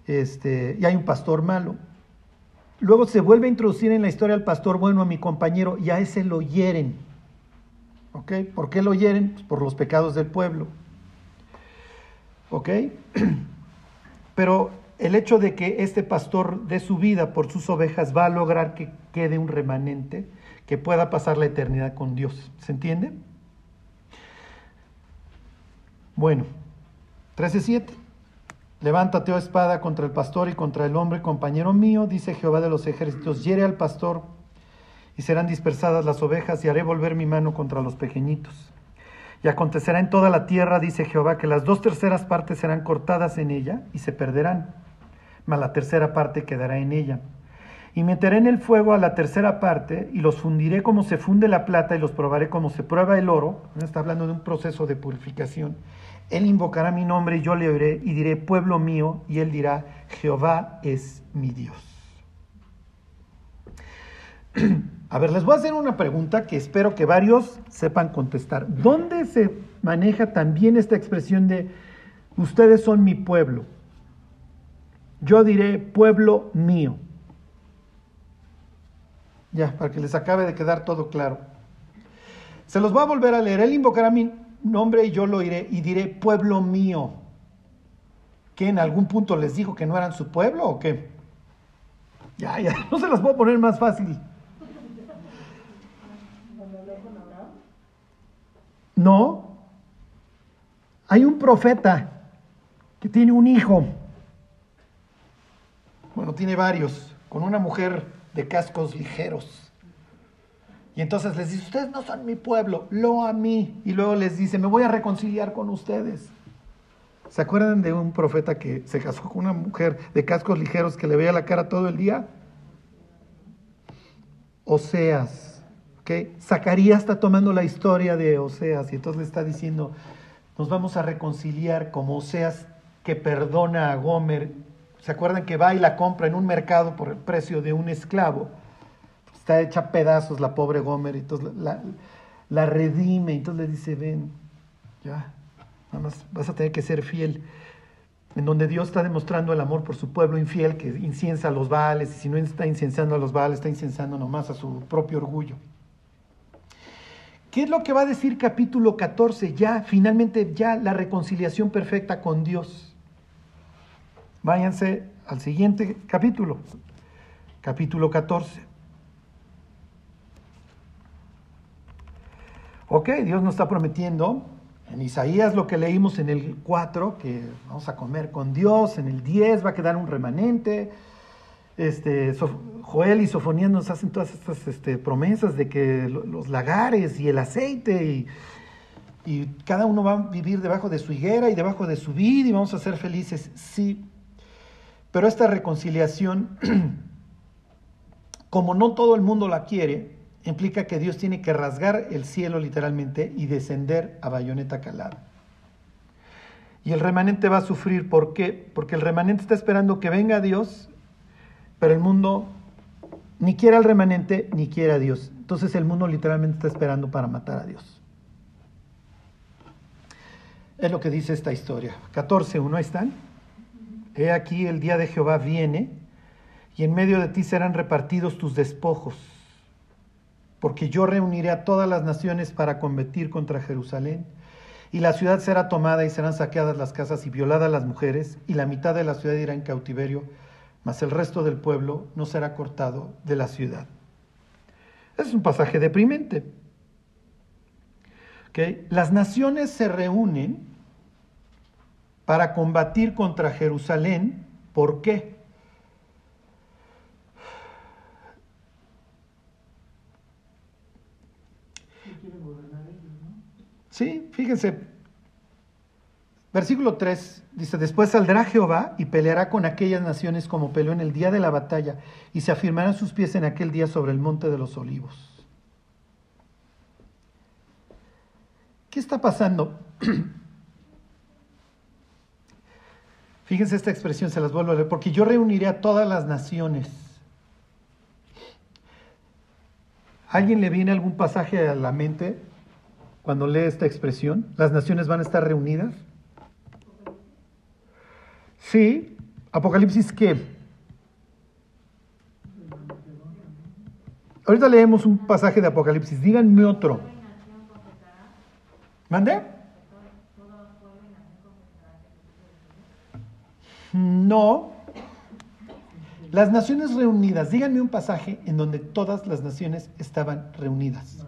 este, y hay un pastor malo. Luego se vuelve a introducir en la historia al pastor bueno, a mi compañero, y a ese lo hieren. ¿Ok? ¿Por qué lo hieren? Pues por los pecados del pueblo. ¿Ok? Pero el hecho de que este pastor dé su vida por sus ovejas va a lograr que quede un remanente que pueda pasar la eternidad con Dios. ¿Se entiende? Bueno, 13.7. Levántate, oh espada, contra el pastor y contra el hombre, compañero mío, dice Jehová de los ejércitos, hiere al pastor y serán dispersadas las ovejas y haré volver mi mano contra los pequeñitos. Y acontecerá en toda la tierra, dice Jehová, que las dos terceras partes serán cortadas en ella y se perderán, mas la tercera parte quedará en ella. Y meteré en el fuego a la tercera parte y los fundiré como se funde la plata y los probaré como se prueba el oro. Está hablando de un proceso de purificación él invocará mi nombre y yo le oiré y diré, pueblo mío, y él dirá, Jehová es mi Dios. A ver, les voy a hacer una pregunta que espero que varios sepan contestar. ¿Dónde se maneja también esta expresión de, ustedes son mi pueblo? Yo diré, pueblo mío. Ya, para que les acabe de quedar todo claro. Se los voy a volver a leer. Él invocará mi nombre y yo lo iré y diré, pueblo mío. ¿Que en algún punto les dijo que no eran su pueblo o qué? Ya, ya, no se las a poner más fácil. No. Hay un profeta que tiene un hijo. Bueno, tiene varios, con una mujer de cascos ligeros. Y entonces les dice, ustedes no son mi pueblo, lo a mí. Y luego les dice, me voy a reconciliar con ustedes. ¿Se acuerdan de un profeta que se casó con una mujer de cascos ligeros que le veía la cara todo el día? Oseas. ¿okay? Zacarías está tomando la historia de Oseas y entonces le está diciendo, nos vamos a reconciliar como Oseas que perdona a Gomer. ¿Se acuerdan que va y la compra en un mercado por el precio de un esclavo? Está hecha pedazos la pobre Gomer, entonces la, la redime, entonces le dice, ven, ya, Nada más vas a tener que ser fiel. En donde Dios está demostrando el amor por su pueblo infiel que inciensa a los Baales, y si no está incensando a los Baales, está incensando nomás a su propio orgullo. ¿Qué es lo que va a decir capítulo 14? Ya, finalmente, ya la reconciliación perfecta con Dios. Váyanse al siguiente capítulo, capítulo 14. Ok, Dios nos está prometiendo en Isaías lo que leímos en el 4, que vamos a comer con Dios, en el 10 va a quedar un remanente. Este, Joel y Sofonías nos hacen todas estas este, promesas de que los lagares y el aceite y, y, cada uno va a vivir debajo de su higuera y debajo de su vid y vamos a ser felices. Sí, pero esta reconciliación, como no todo el mundo la quiere, implica que Dios tiene que rasgar el cielo literalmente y descender a bayoneta calada. Y el remanente va a sufrir, ¿por qué? Porque el remanente está esperando que venga Dios, pero el mundo ni quiere al remanente ni quiere a Dios. Entonces el mundo literalmente está esperando para matar a Dios. Es lo que dice esta historia. 14.1, ahí están. He aquí el día de Jehová viene y en medio de ti serán repartidos tus despojos porque yo reuniré a todas las naciones para combatir contra Jerusalén. Y la ciudad será tomada y serán saqueadas las casas y violadas las mujeres, y la mitad de la ciudad irá en cautiverio, mas el resto del pueblo no será cortado de la ciudad. Es un pasaje deprimente. Las naciones se reúnen para combatir contra Jerusalén. ¿Por qué? Sí, fíjense. Versículo 3 dice, después saldrá Jehová y peleará con aquellas naciones como peleó en el día de la batalla y se afirmarán sus pies en aquel día sobre el monte de los olivos. ¿Qué está pasando? Fíjense esta expresión, se las vuelvo a leer, porque yo reuniré a todas las naciones. ¿Alguien le viene algún pasaje a la mente cuando lee esta expresión? ¿Las naciones van a estar reunidas? Sí. ¿Apocalipsis qué? Ahorita leemos un pasaje de Apocalipsis. Díganme otro. ¿Mande? No. Las naciones reunidas. Díganme un pasaje en donde todas las naciones estaban reunidas.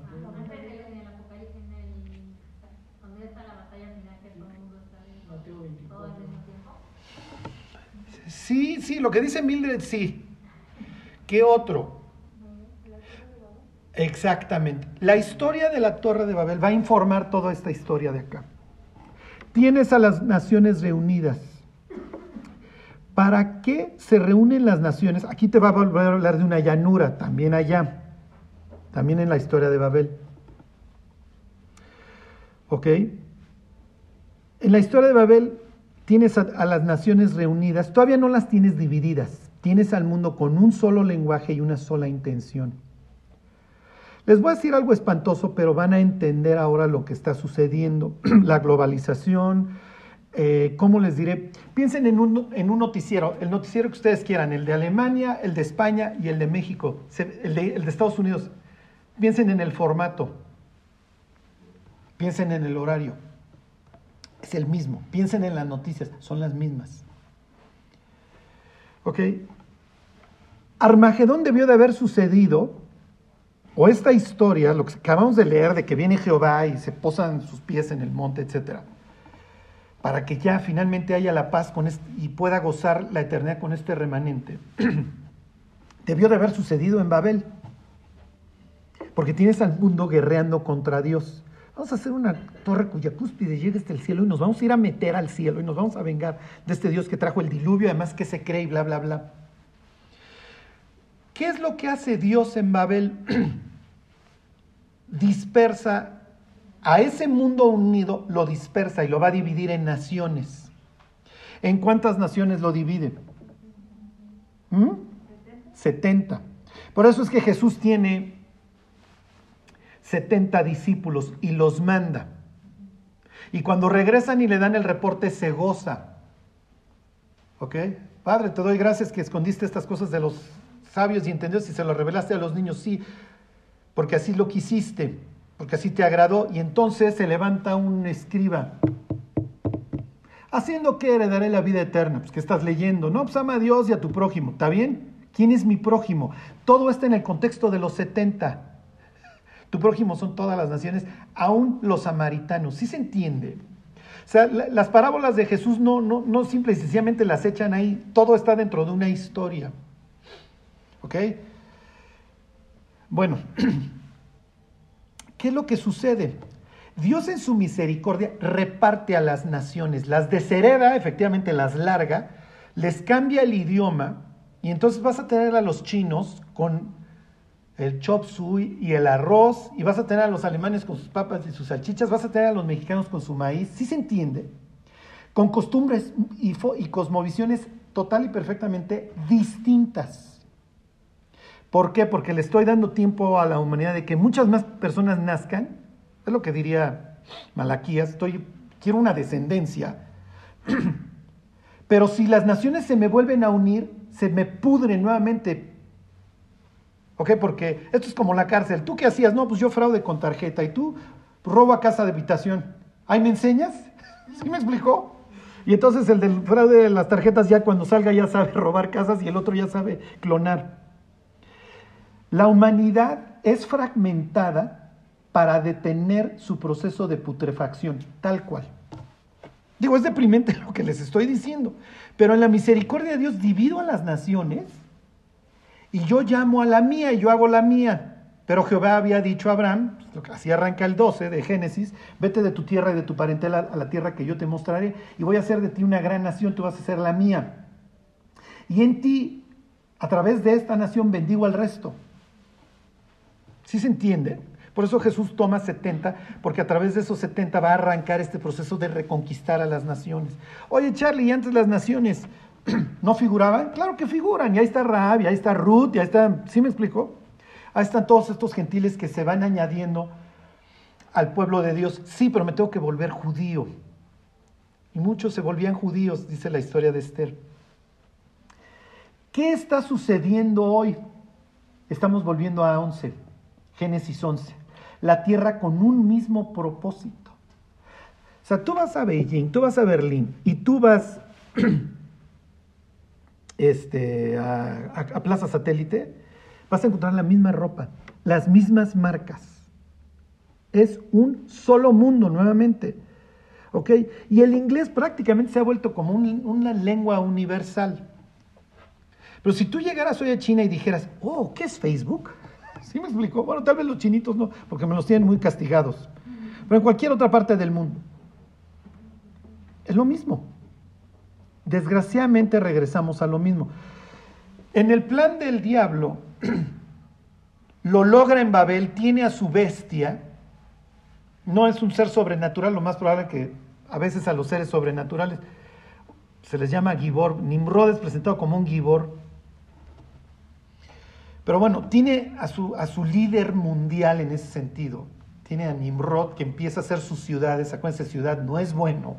Sí, sí, lo que dice Mildred, sí. ¿Qué otro? Exactamente. La historia de la Torre de Babel va a informar toda esta historia de acá. Tienes a las naciones reunidas. ¿Para qué se reúnen las naciones? Aquí te va a volver a hablar de una llanura, también allá, también en la historia de Babel. ¿Ok? En la historia de Babel tienes a, las naciones reunidas, todavía no las tienes divididas, tienes al mundo con un solo lenguaje y una sola intención. Les voy a decir algo espantoso, pero van a entender ahora lo que está sucediendo. La globalización, eh, ¿cómo les diré? Piensen en un, noticiero, el noticiero que ustedes quieran, el de Alemania, el de España y el de México, el de, el de Estados Unidos. Piensen en el formato, piensen en el horario. Es el mismo. Piensen en las noticias, son las mismas. ¿Ok? Armagedón debió de haber sucedido, o esta historia, lo que acabamos de leer de que viene Jehová y se posan sus pies en el monte, etcétera para que ya finalmente haya la paz con este, y pueda gozar la eternidad con este remanente, debió de haber sucedido en Babel. Porque tienes al mundo guerreando contra Dios. Vamos a hacer una torre cuya cúspide llegue hasta el cielo y nos vamos a ir a meter al cielo y nos vamos a vengar de este Dios que trajo el diluvio, además que se cree y bla, bla, bla. ¿Qué es lo que hace Dios en Babel? Dispersa a ese mundo unido lo dispersa y lo va a dividir en naciones. ¿En cuántas naciones lo divide? 70. ¿Mm? Por eso es que Jesús tiene 70 discípulos y los manda. Y cuando regresan y le dan el reporte, se goza. ¿Ok? Padre, te doy gracias que escondiste estas cosas de los sabios y entendidos y se lo revelaste a los niños. Sí, porque así lo quisiste porque así te agradó, y entonces se levanta un escriba. Haciendo que heredaré la vida eterna, pues que estás leyendo, no, pues ama a Dios y a tu prójimo, ¿está bien? ¿Quién es mi prójimo? Todo está en el contexto de los 70. Tu prójimo son todas las naciones, aún los samaritanos, ¿sí se entiende? O sea, las parábolas de Jesús no, no, no simple y sencillamente las echan ahí, todo está dentro de una historia. ¿Ok? Bueno, ¿Qué es lo que sucede? Dios en su misericordia reparte a las naciones, las deshereda, efectivamente las larga, les cambia el idioma y entonces vas a tener a los chinos con el chop suey y el arroz y vas a tener a los alemanes con sus papas y sus salchichas, vas a tener a los mexicanos con su maíz, ¿sí se entiende? Con costumbres y, y cosmovisiones total y perfectamente distintas. ¿Por qué? Porque le estoy dando tiempo a la humanidad de que muchas más personas nazcan. Es lo que diría Malaquías. Estoy, quiero una descendencia. Pero si las naciones se me vuelven a unir, se me pudren nuevamente. ¿Ok? Porque esto es como la cárcel. ¿Tú qué hacías? No, pues yo fraude con tarjeta y tú robo a casa de habitación. ¿Ahí me enseñas? ¿Sí me explicó? Y entonces el del fraude de las tarjetas ya cuando salga ya sabe robar casas y el otro ya sabe clonar. La humanidad es fragmentada para detener su proceso de putrefacción, tal cual. Digo, es deprimente lo que les estoy diciendo, pero en la misericordia de Dios divido a las naciones y yo llamo a la mía y yo hago la mía. Pero Jehová había dicho a Abraham, pues, así arranca el 12 de Génesis, vete de tu tierra y de tu parentela a la tierra que yo te mostraré y voy a hacer de ti una gran nación, tú vas a ser la mía. Y en ti, a través de esta nación, bendigo al resto. ¿Sí se entiende? Por eso Jesús toma 70, porque a través de esos 70 va a arrancar este proceso de reconquistar a las naciones. Oye, Charlie, ¿y antes las naciones no figuraban? Claro que figuran, y ahí está Raab, y ahí está Ruth, y ahí está, ¿sí me explico? Ahí están todos estos gentiles que se van añadiendo al pueblo de Dios. Sí, pero me tengo que volver judío. Y muchos se volvían judíos, dice la historia de Esther. ¿Qué está sucediendo hoy? Estamos volviendo a 11. Génesis 11. La tierra con un mismo propósito. O sea, tú vas a Beijing, tú vas a Berlín y tú vas este, a, Plaza Satélite, vas a encontrar la misma ropa, las mismas marcas. Es un solo mundo nuevamente. ¿Ok? Y el inglés prácticamente se ha vuelto como una lengua universal. Pero si tú llegaras hoy a China y dijeras, oh, ¿qué es Facebook? ¿Sí me explicó? Bueno, tal vez los chinitos no, porque me los tienen muy castigados. Pero en cualquier otra parte del mundo. Es lo mismo. Desgraciadamente regresamos a lo mismo. En el plan del diablo, lo logra en Babel, tiene a su bestia, no es un ser sobrenatural, lo más probable que a veces a los seres sobrenaturales se les llama Gibor, Nimrod es presentado como un Gibor, pero bueno, tiene a su, a su líder mundial en ese sentido. Tiene a Nimrod que empieza a hacer sus ciudades. Acuérdense, ciudad no es bueno.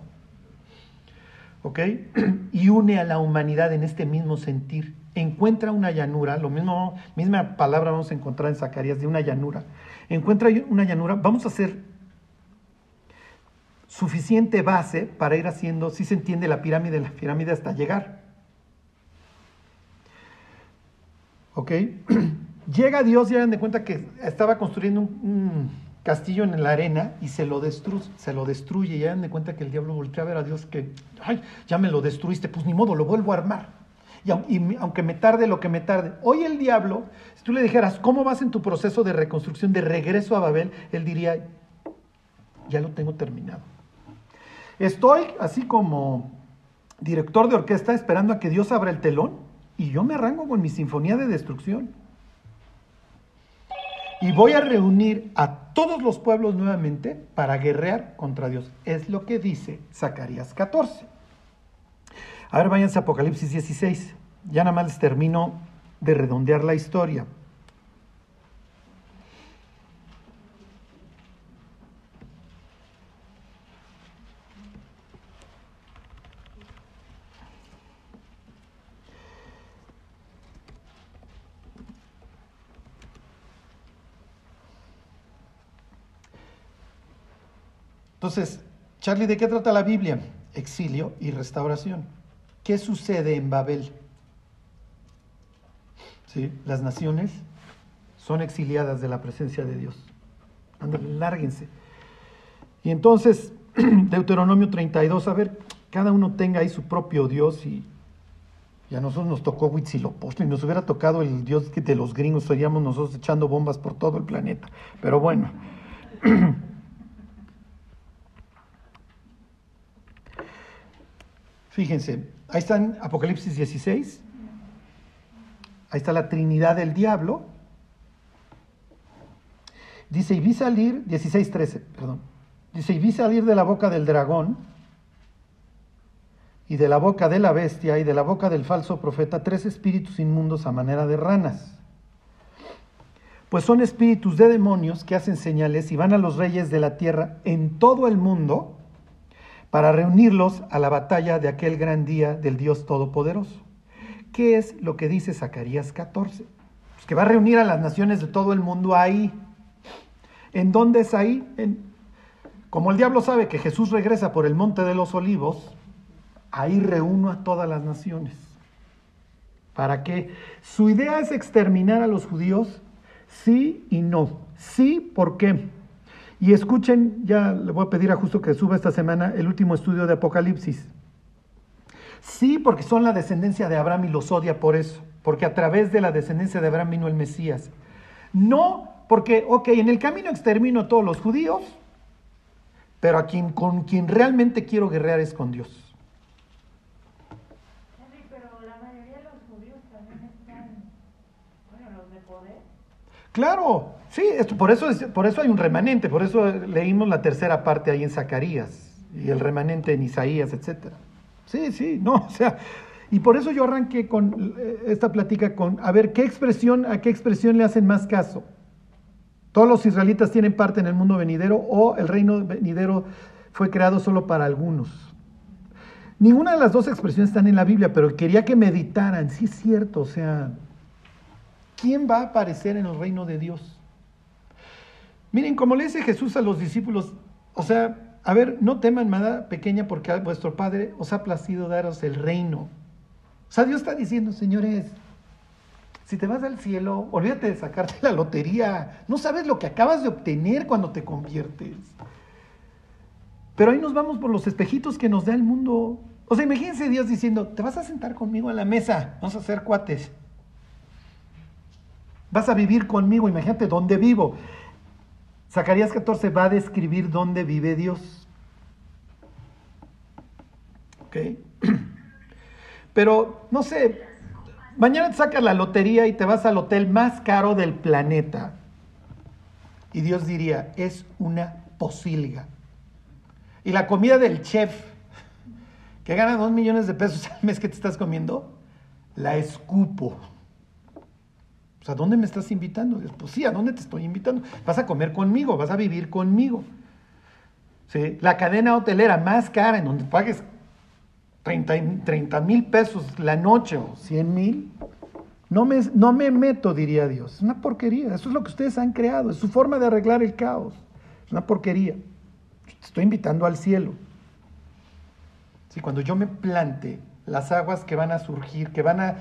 ¿Ok? Y une a la humanidad en este mismo sentir. Encuentra una llanura, lo mismo, misma palabra vamos a encontrar en Zacarías, de una llanura. Encuentra una llanura, vamos a hacer suficiente base para ir haciendo, si se entiende, la pirámide, la pirámide hasta llegar. ¿Ok? Llega Dios y hagan de cuenta que estaba construyendo un, castillo en la arena y se lo, destruye, se lo destruye. Y hagan de cuenta que el diablo voltea a ver a Dios que, ay, ya me lo destruiste, pues ni modo, lo vuelvo a armar. Y, y, aunque me tarde lo que me tarde. Hoy el diablo, si tú le dijeras, ¿cómo vas en tu proceso de reconstrucción, de regreso a Babel? Él diría, ya lo tengo terminado. Estoy así como director de orquesta esperando a que Dios abra el telón y yo me arranco con mi sinfonía de destrucción y voy a reunir a todos los pueblos nuevamente para guerrear contra Dios. Es lo que dice Zacarías 14. A ver, váyanse a Apocalipsis 16. Ya nada más les termino de redondear la historia. Entonces, Charlie, ¿de qué trata la Biblia? Exilio y restauración. ¿Qué sucede en Babel? ¿Sí? Las naciones son exiliadas de la presencia de Dios. Ándale, lárguense. Y entonces, Deuteronomio 32, a ver, cada uno tenga ahí su propio Dios y, a nosotros nos tocó Huitzilopochtli y nos hubiera tocado el Dios de los gringos, seríamos nosotros echando bombas por todo el planeta. Pero bueno. Fíjense, ahí está Apocalipsis 16, ahí está la Trinidad del Diablo. Dice, y vi salir, 16.13, perdón. Dice, y vi salir de la boca del dragón y de la boca de la bestia y de la boca del falso profeta tres espíritus inmundos a manera de ranas. Pues son espíritus de demonios que hacen señales y van a los reyes de la tierra en todo el mundo para reunirlos a la batalla de aquel gran día del Dios Todopoderoso. ¿Qué es lo que dice Zacarías 14? Pues que va a reunir a las naciones de todo el mundo ahí. ¿En dónde es ahí? como el diablo sabe que Jesús regresa por el monte de los olivos, ahí reúno a todas las naciones. ¿Para qué? Su idea es exterminar a los judíos, sí y no. Sí, ¿por qué? Y escuchen, ya le voy a pedir a Justo que suba esta semana el último estudio de Apocalipsis. Sí, porque son la descendencia de Abraham y los odia por eso, porque a través de la descendencia de Abraham vino el Mesías. No, porque, ok, en el camino extermino a todos los judíos, pero a quien, con quien realmente quiero guerrear es con Dios. pero la mayoría de los judíos también están, bueno, los de poder. Claro, Sí, por, eso por eso hay un remanente, por eso leímos la tercera parte ahí en Zacarías y el remanente en Isaías, etc. Sí, sí, no, o sea, y por eso yo arranqué con eh, esta plática con, a ver, ¿qué expresión, a qué expresión le hacen más caso? ¿Todos los israelitas tienen parte en el mundo venidero o el reino venidero fue creado solo para algunos? Ninguna de las dos expresiones están en la Biblia, pero quería que meditaran, sí es cierto, o sea, ¿quién va a aparecer en el reino de Dios? Miren, como le dice Jesús a los discípulos, o sea, a ver, no teman, nada pequeña, porque vuestro Padre os ha placido daros el reino. O sea, Dios está diciendo, señores, si te vas al cielo, olvídate de sacarte la lotería. No sabes lo que acabas de obtener cuando te conviertes. Pero ahí nos vamos por los espejitos que nos da el mundo. O sea, imagínense Dios diciendo, te vas a sentar conmigo a la mesa, vamos a hacer cuates. Vas a vivir conmigo, imagínate dónde vivo. Zacarías 14 va a describir dónde vive Dios. ¿Ok? Pero, no sé, mañana te sacas la lotería y te vas al hotel más caro del planeta. Y Dios diría, es una posilga. Y la comida del chef, que gana dos millones de pesos al mes que te estás comiendo, la escupo. Pues, ¿a dónde me estás invitando? Pues sí, ¿a dónde te estoy invitando? Vas a comer conmigo, vas a vivir conmigo. ¿Sí? La cadena hotelera más cara, en donde pagues 30 mil pesos la noche o 100 mil. No me, no me meto, diría Dios. Es una porquería. Eso es lo que ustedes han creado. Es su forma de arreglar el caos. Es una porquería. Te estoy invitando al cielo. Si cuando yo me plante, las aguas que van a surgir, que van a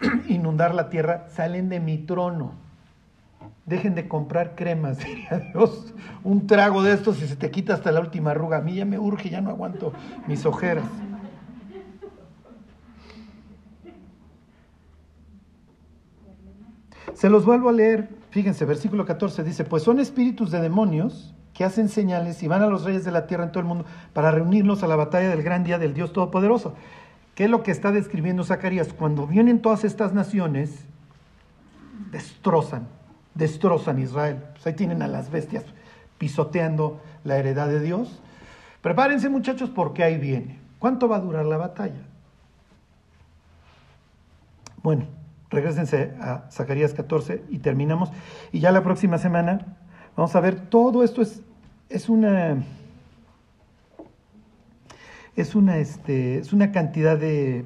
inundar la tierra, salen de mi trono. Dejen de comprar cremas, diría Dios. Un trago de estos y se te quita hasta la última arruga. A mí ya me urge, ya no aguanto mis ojeras. Se los vuelvo a leer. Fíjense, versículo 14 dice, pues son espíritus de demonios que hacen señales y van a los reyes de la tierra en todo el mundo para reunirnos a la batalla del gran día del Dios Todopoderoso. ¿Qué es lo que está describiendo Zacarías? Cuando vienen todas estas naciones, destrozan, destrozan Israel. Pues ahí tienen a las bestias pisoteando la heredad de Dios. Prepárense muchachos porque ahí viene. ¿Cuánto va a durar la batalla? Bueno, regresense a Zacarías 14 y terminamos. Y ya la próxima semana vamos a ver, todo esto es es una, es una, este, es una cantidad de,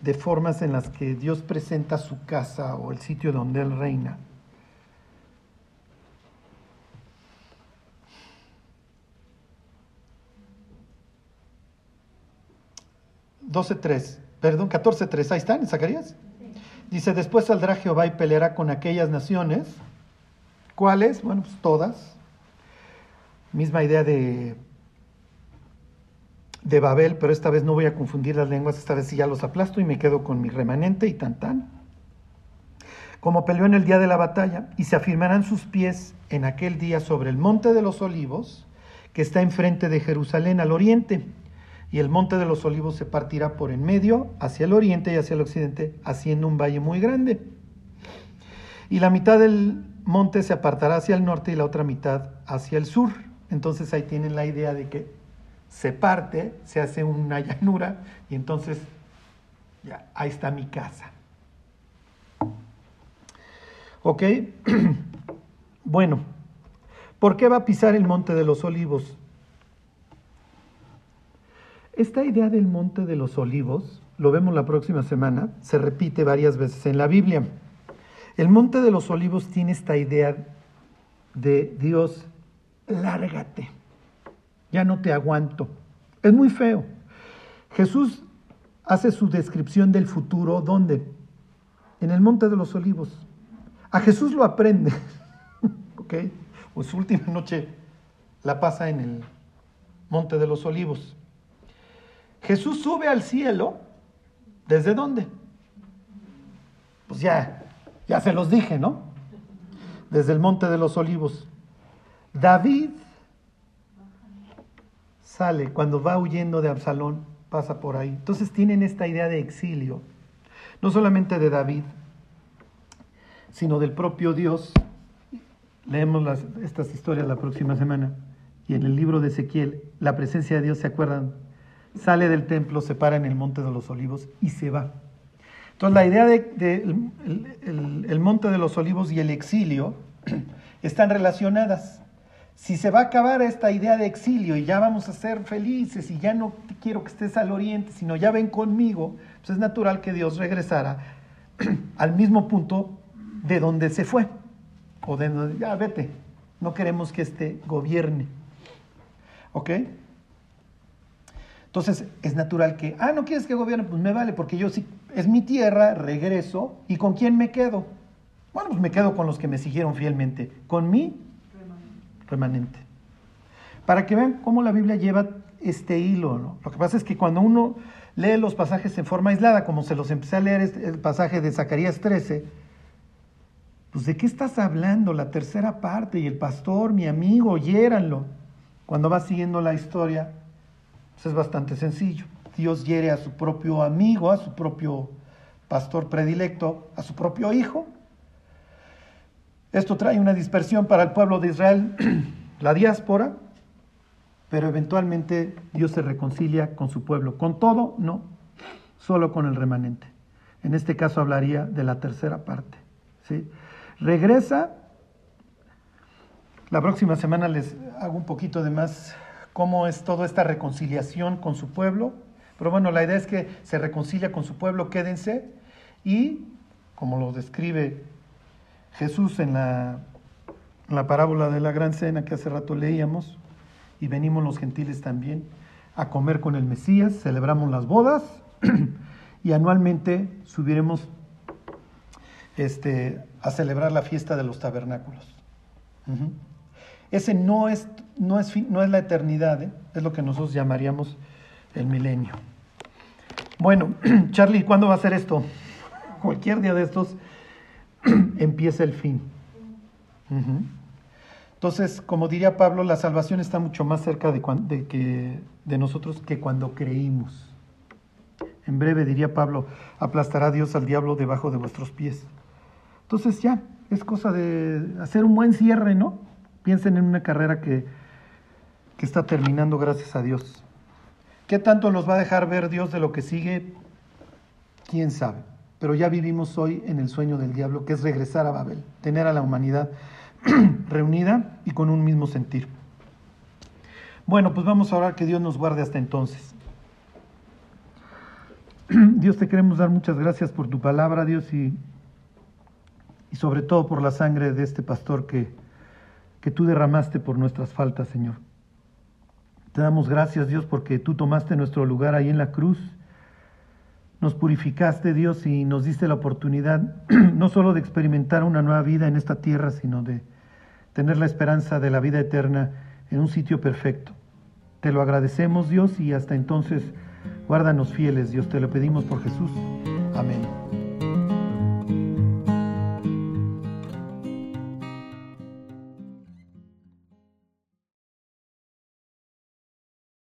de formas en las que Dios presenta su casa o el sitio donde Él reina. $12.3, perdón, 14.3, ahí están, en Zacarías. Dice, después saldrá Jehová y peleará con aquellas naciones. ¿Cuáles? Bueno, pues todas Misma idea de, de Babel, pero esta vez no voy a confundir las lenguas, esta vez sí ya los aplasto y me quedo con mi remanente y tan tan. Como peleó en el día de la batalla, y se afirmarán sus pies en aquel día sobre el monte de los olivos, que está enfrente de Jerusalén al oriente, y el monte de los olivos se partirá por en medio, hacia el oriente y hacia el occidente, haciendo un valle muy grande. Y la mitad del monte se apartará hacia el norte y la otra mitad hacia el sur entonces ahí tienen la idea de que se parte, se hace una llanura y entonces ya, ahí está mi casa. ¿Ok? bueno, ¿por qué va a pisar el monte de los olivos? Esta idea del monte de los olivos, lo vemos la próxima semana, se repite varias veces en la Biblia. El monte de los olivos tiene esta idea de Dios lárgate, ya no te aguanto. Es muy feo. Jesús hace su descripción del futuro, ¿dónde? En el Monte de los Olivos. A Jesús lo aprende, ¿ok? Pues su última noche la pasa en el Monte de los Olivos. Jesús sube al cielo, ¿desde dónde? Pues ya, ya se los dije, ¿no? Desde el Monte de los Olivos. David sale cuando va huyendo de Absalón, pasa por ahí. Entonces tienen esta idea de exilio, no solamente de David, sino del propio Dios. Leemos estas historias la próxima semana. Y en el libro de Ezequiel, la presencia de Dios, ¿se acuerdan? Sale del templo, se para en el monte de los olivos y se va. Entonces la idea de, el monte de los olivos y el exilio están relacionadas si se va a acabar esta idea de exilio y ya vamos a ser felices y ya no quiero que estés al oriente, sino ya ven conmigo, pues es natural que Dios regresara al mismo punto de donde se fue. O de donde, ya vete, no queremos que este gobierne. ¿Ok? Entonces es natural que, ah, no quieres que gobierne, pues me vale, porque yo sí, es mi tierra, regreso, ¿y con quién me quedo? Bueno, pues me quedo con los que me siguieron fielmente, con mí remanente. Para que vean cómo la Biblia lleva este hilo. Lo que pasa es que cuando uno lee los pasajes en forma aislada, como se los empecé a leer este, el pasaje de Zacarías 13, pues ¿de qué estás hablando? La tercera parte y el pastor, mi amigo, hiéranlo. Cuando va siguiendo la historia, pues es bastante sencillo. Dios hiere a su propio amigo, a su propio pastor predilecto, a su propio hijo, esto trae una dispersión para el pueblo de Israel, la diáspora, pero eventualmente Dios se reconcilia con su pueblo. Con todo, no, solo con el remanente. En este caso hablaría de la tercera parte. ¿sí? Regresa, la próxima semana les hago un poquito de más cómo es toda esta reconciliación con su pueblo, Pero bueno, la idea es que se reconcilia con su pueblo, quédense, y como lo describe Jesús en la, la parábola de la gran cena que hace rato leíamos, y venimos los gentiles también a comer con el Mesías, celebramos las bodas y anualmente subiremos este, a celebrar la fiesta de los tabernáculos. Ese no es, no es, no es la eternidad, ¿eh? es lo que nosotros llamaríamos el milenio. Bueno, Charlie, ¿cuándo va a ser esto? Cualquier día de estos empieza el fin. Entonces, como diría Pablo, la salvación está mucho más cerca de, que, de nosotros que cuando creímos. En breve, diría Pablo, aplastará Dios al diablo debajo de vuestros pies. Entonces ya, es cosa de hacer un buen cierre, ¿no? Piensen en una carrera que, que está terminando gracias a Dios. ¿Qué tanto nos va a dejar ver Dios de lo que sigue? ¿Quién sabe? Pero ya vivimos hoy en el sueño del diablo, que es regresar a Babel, tener a la humanidad reunida y con un mismo sentir. Bueno, pues vamos a orar que Dios nos guarde hasta entonces. Dios te queremos dar muchas gracias por tu palabra, Dios, y, y sobre todo por la sangre de este pastor que, que tú derramaste por nuestras faltas, Señor. Te damos gracias, Dios, porque tú tomaste nuestro lugar ahí en la cruz. Nos purificaste, Dios, y nos diste la oportunidad no solo de experimentar una nueva vida en esta tierra, sino de tener la esperanza de la vida eterna en un sitio perfecto. Te lo agradecemos, Dios, y hasta entonces, guárdanos fieles, Dios, te lo pedimos por Jesús. Amén.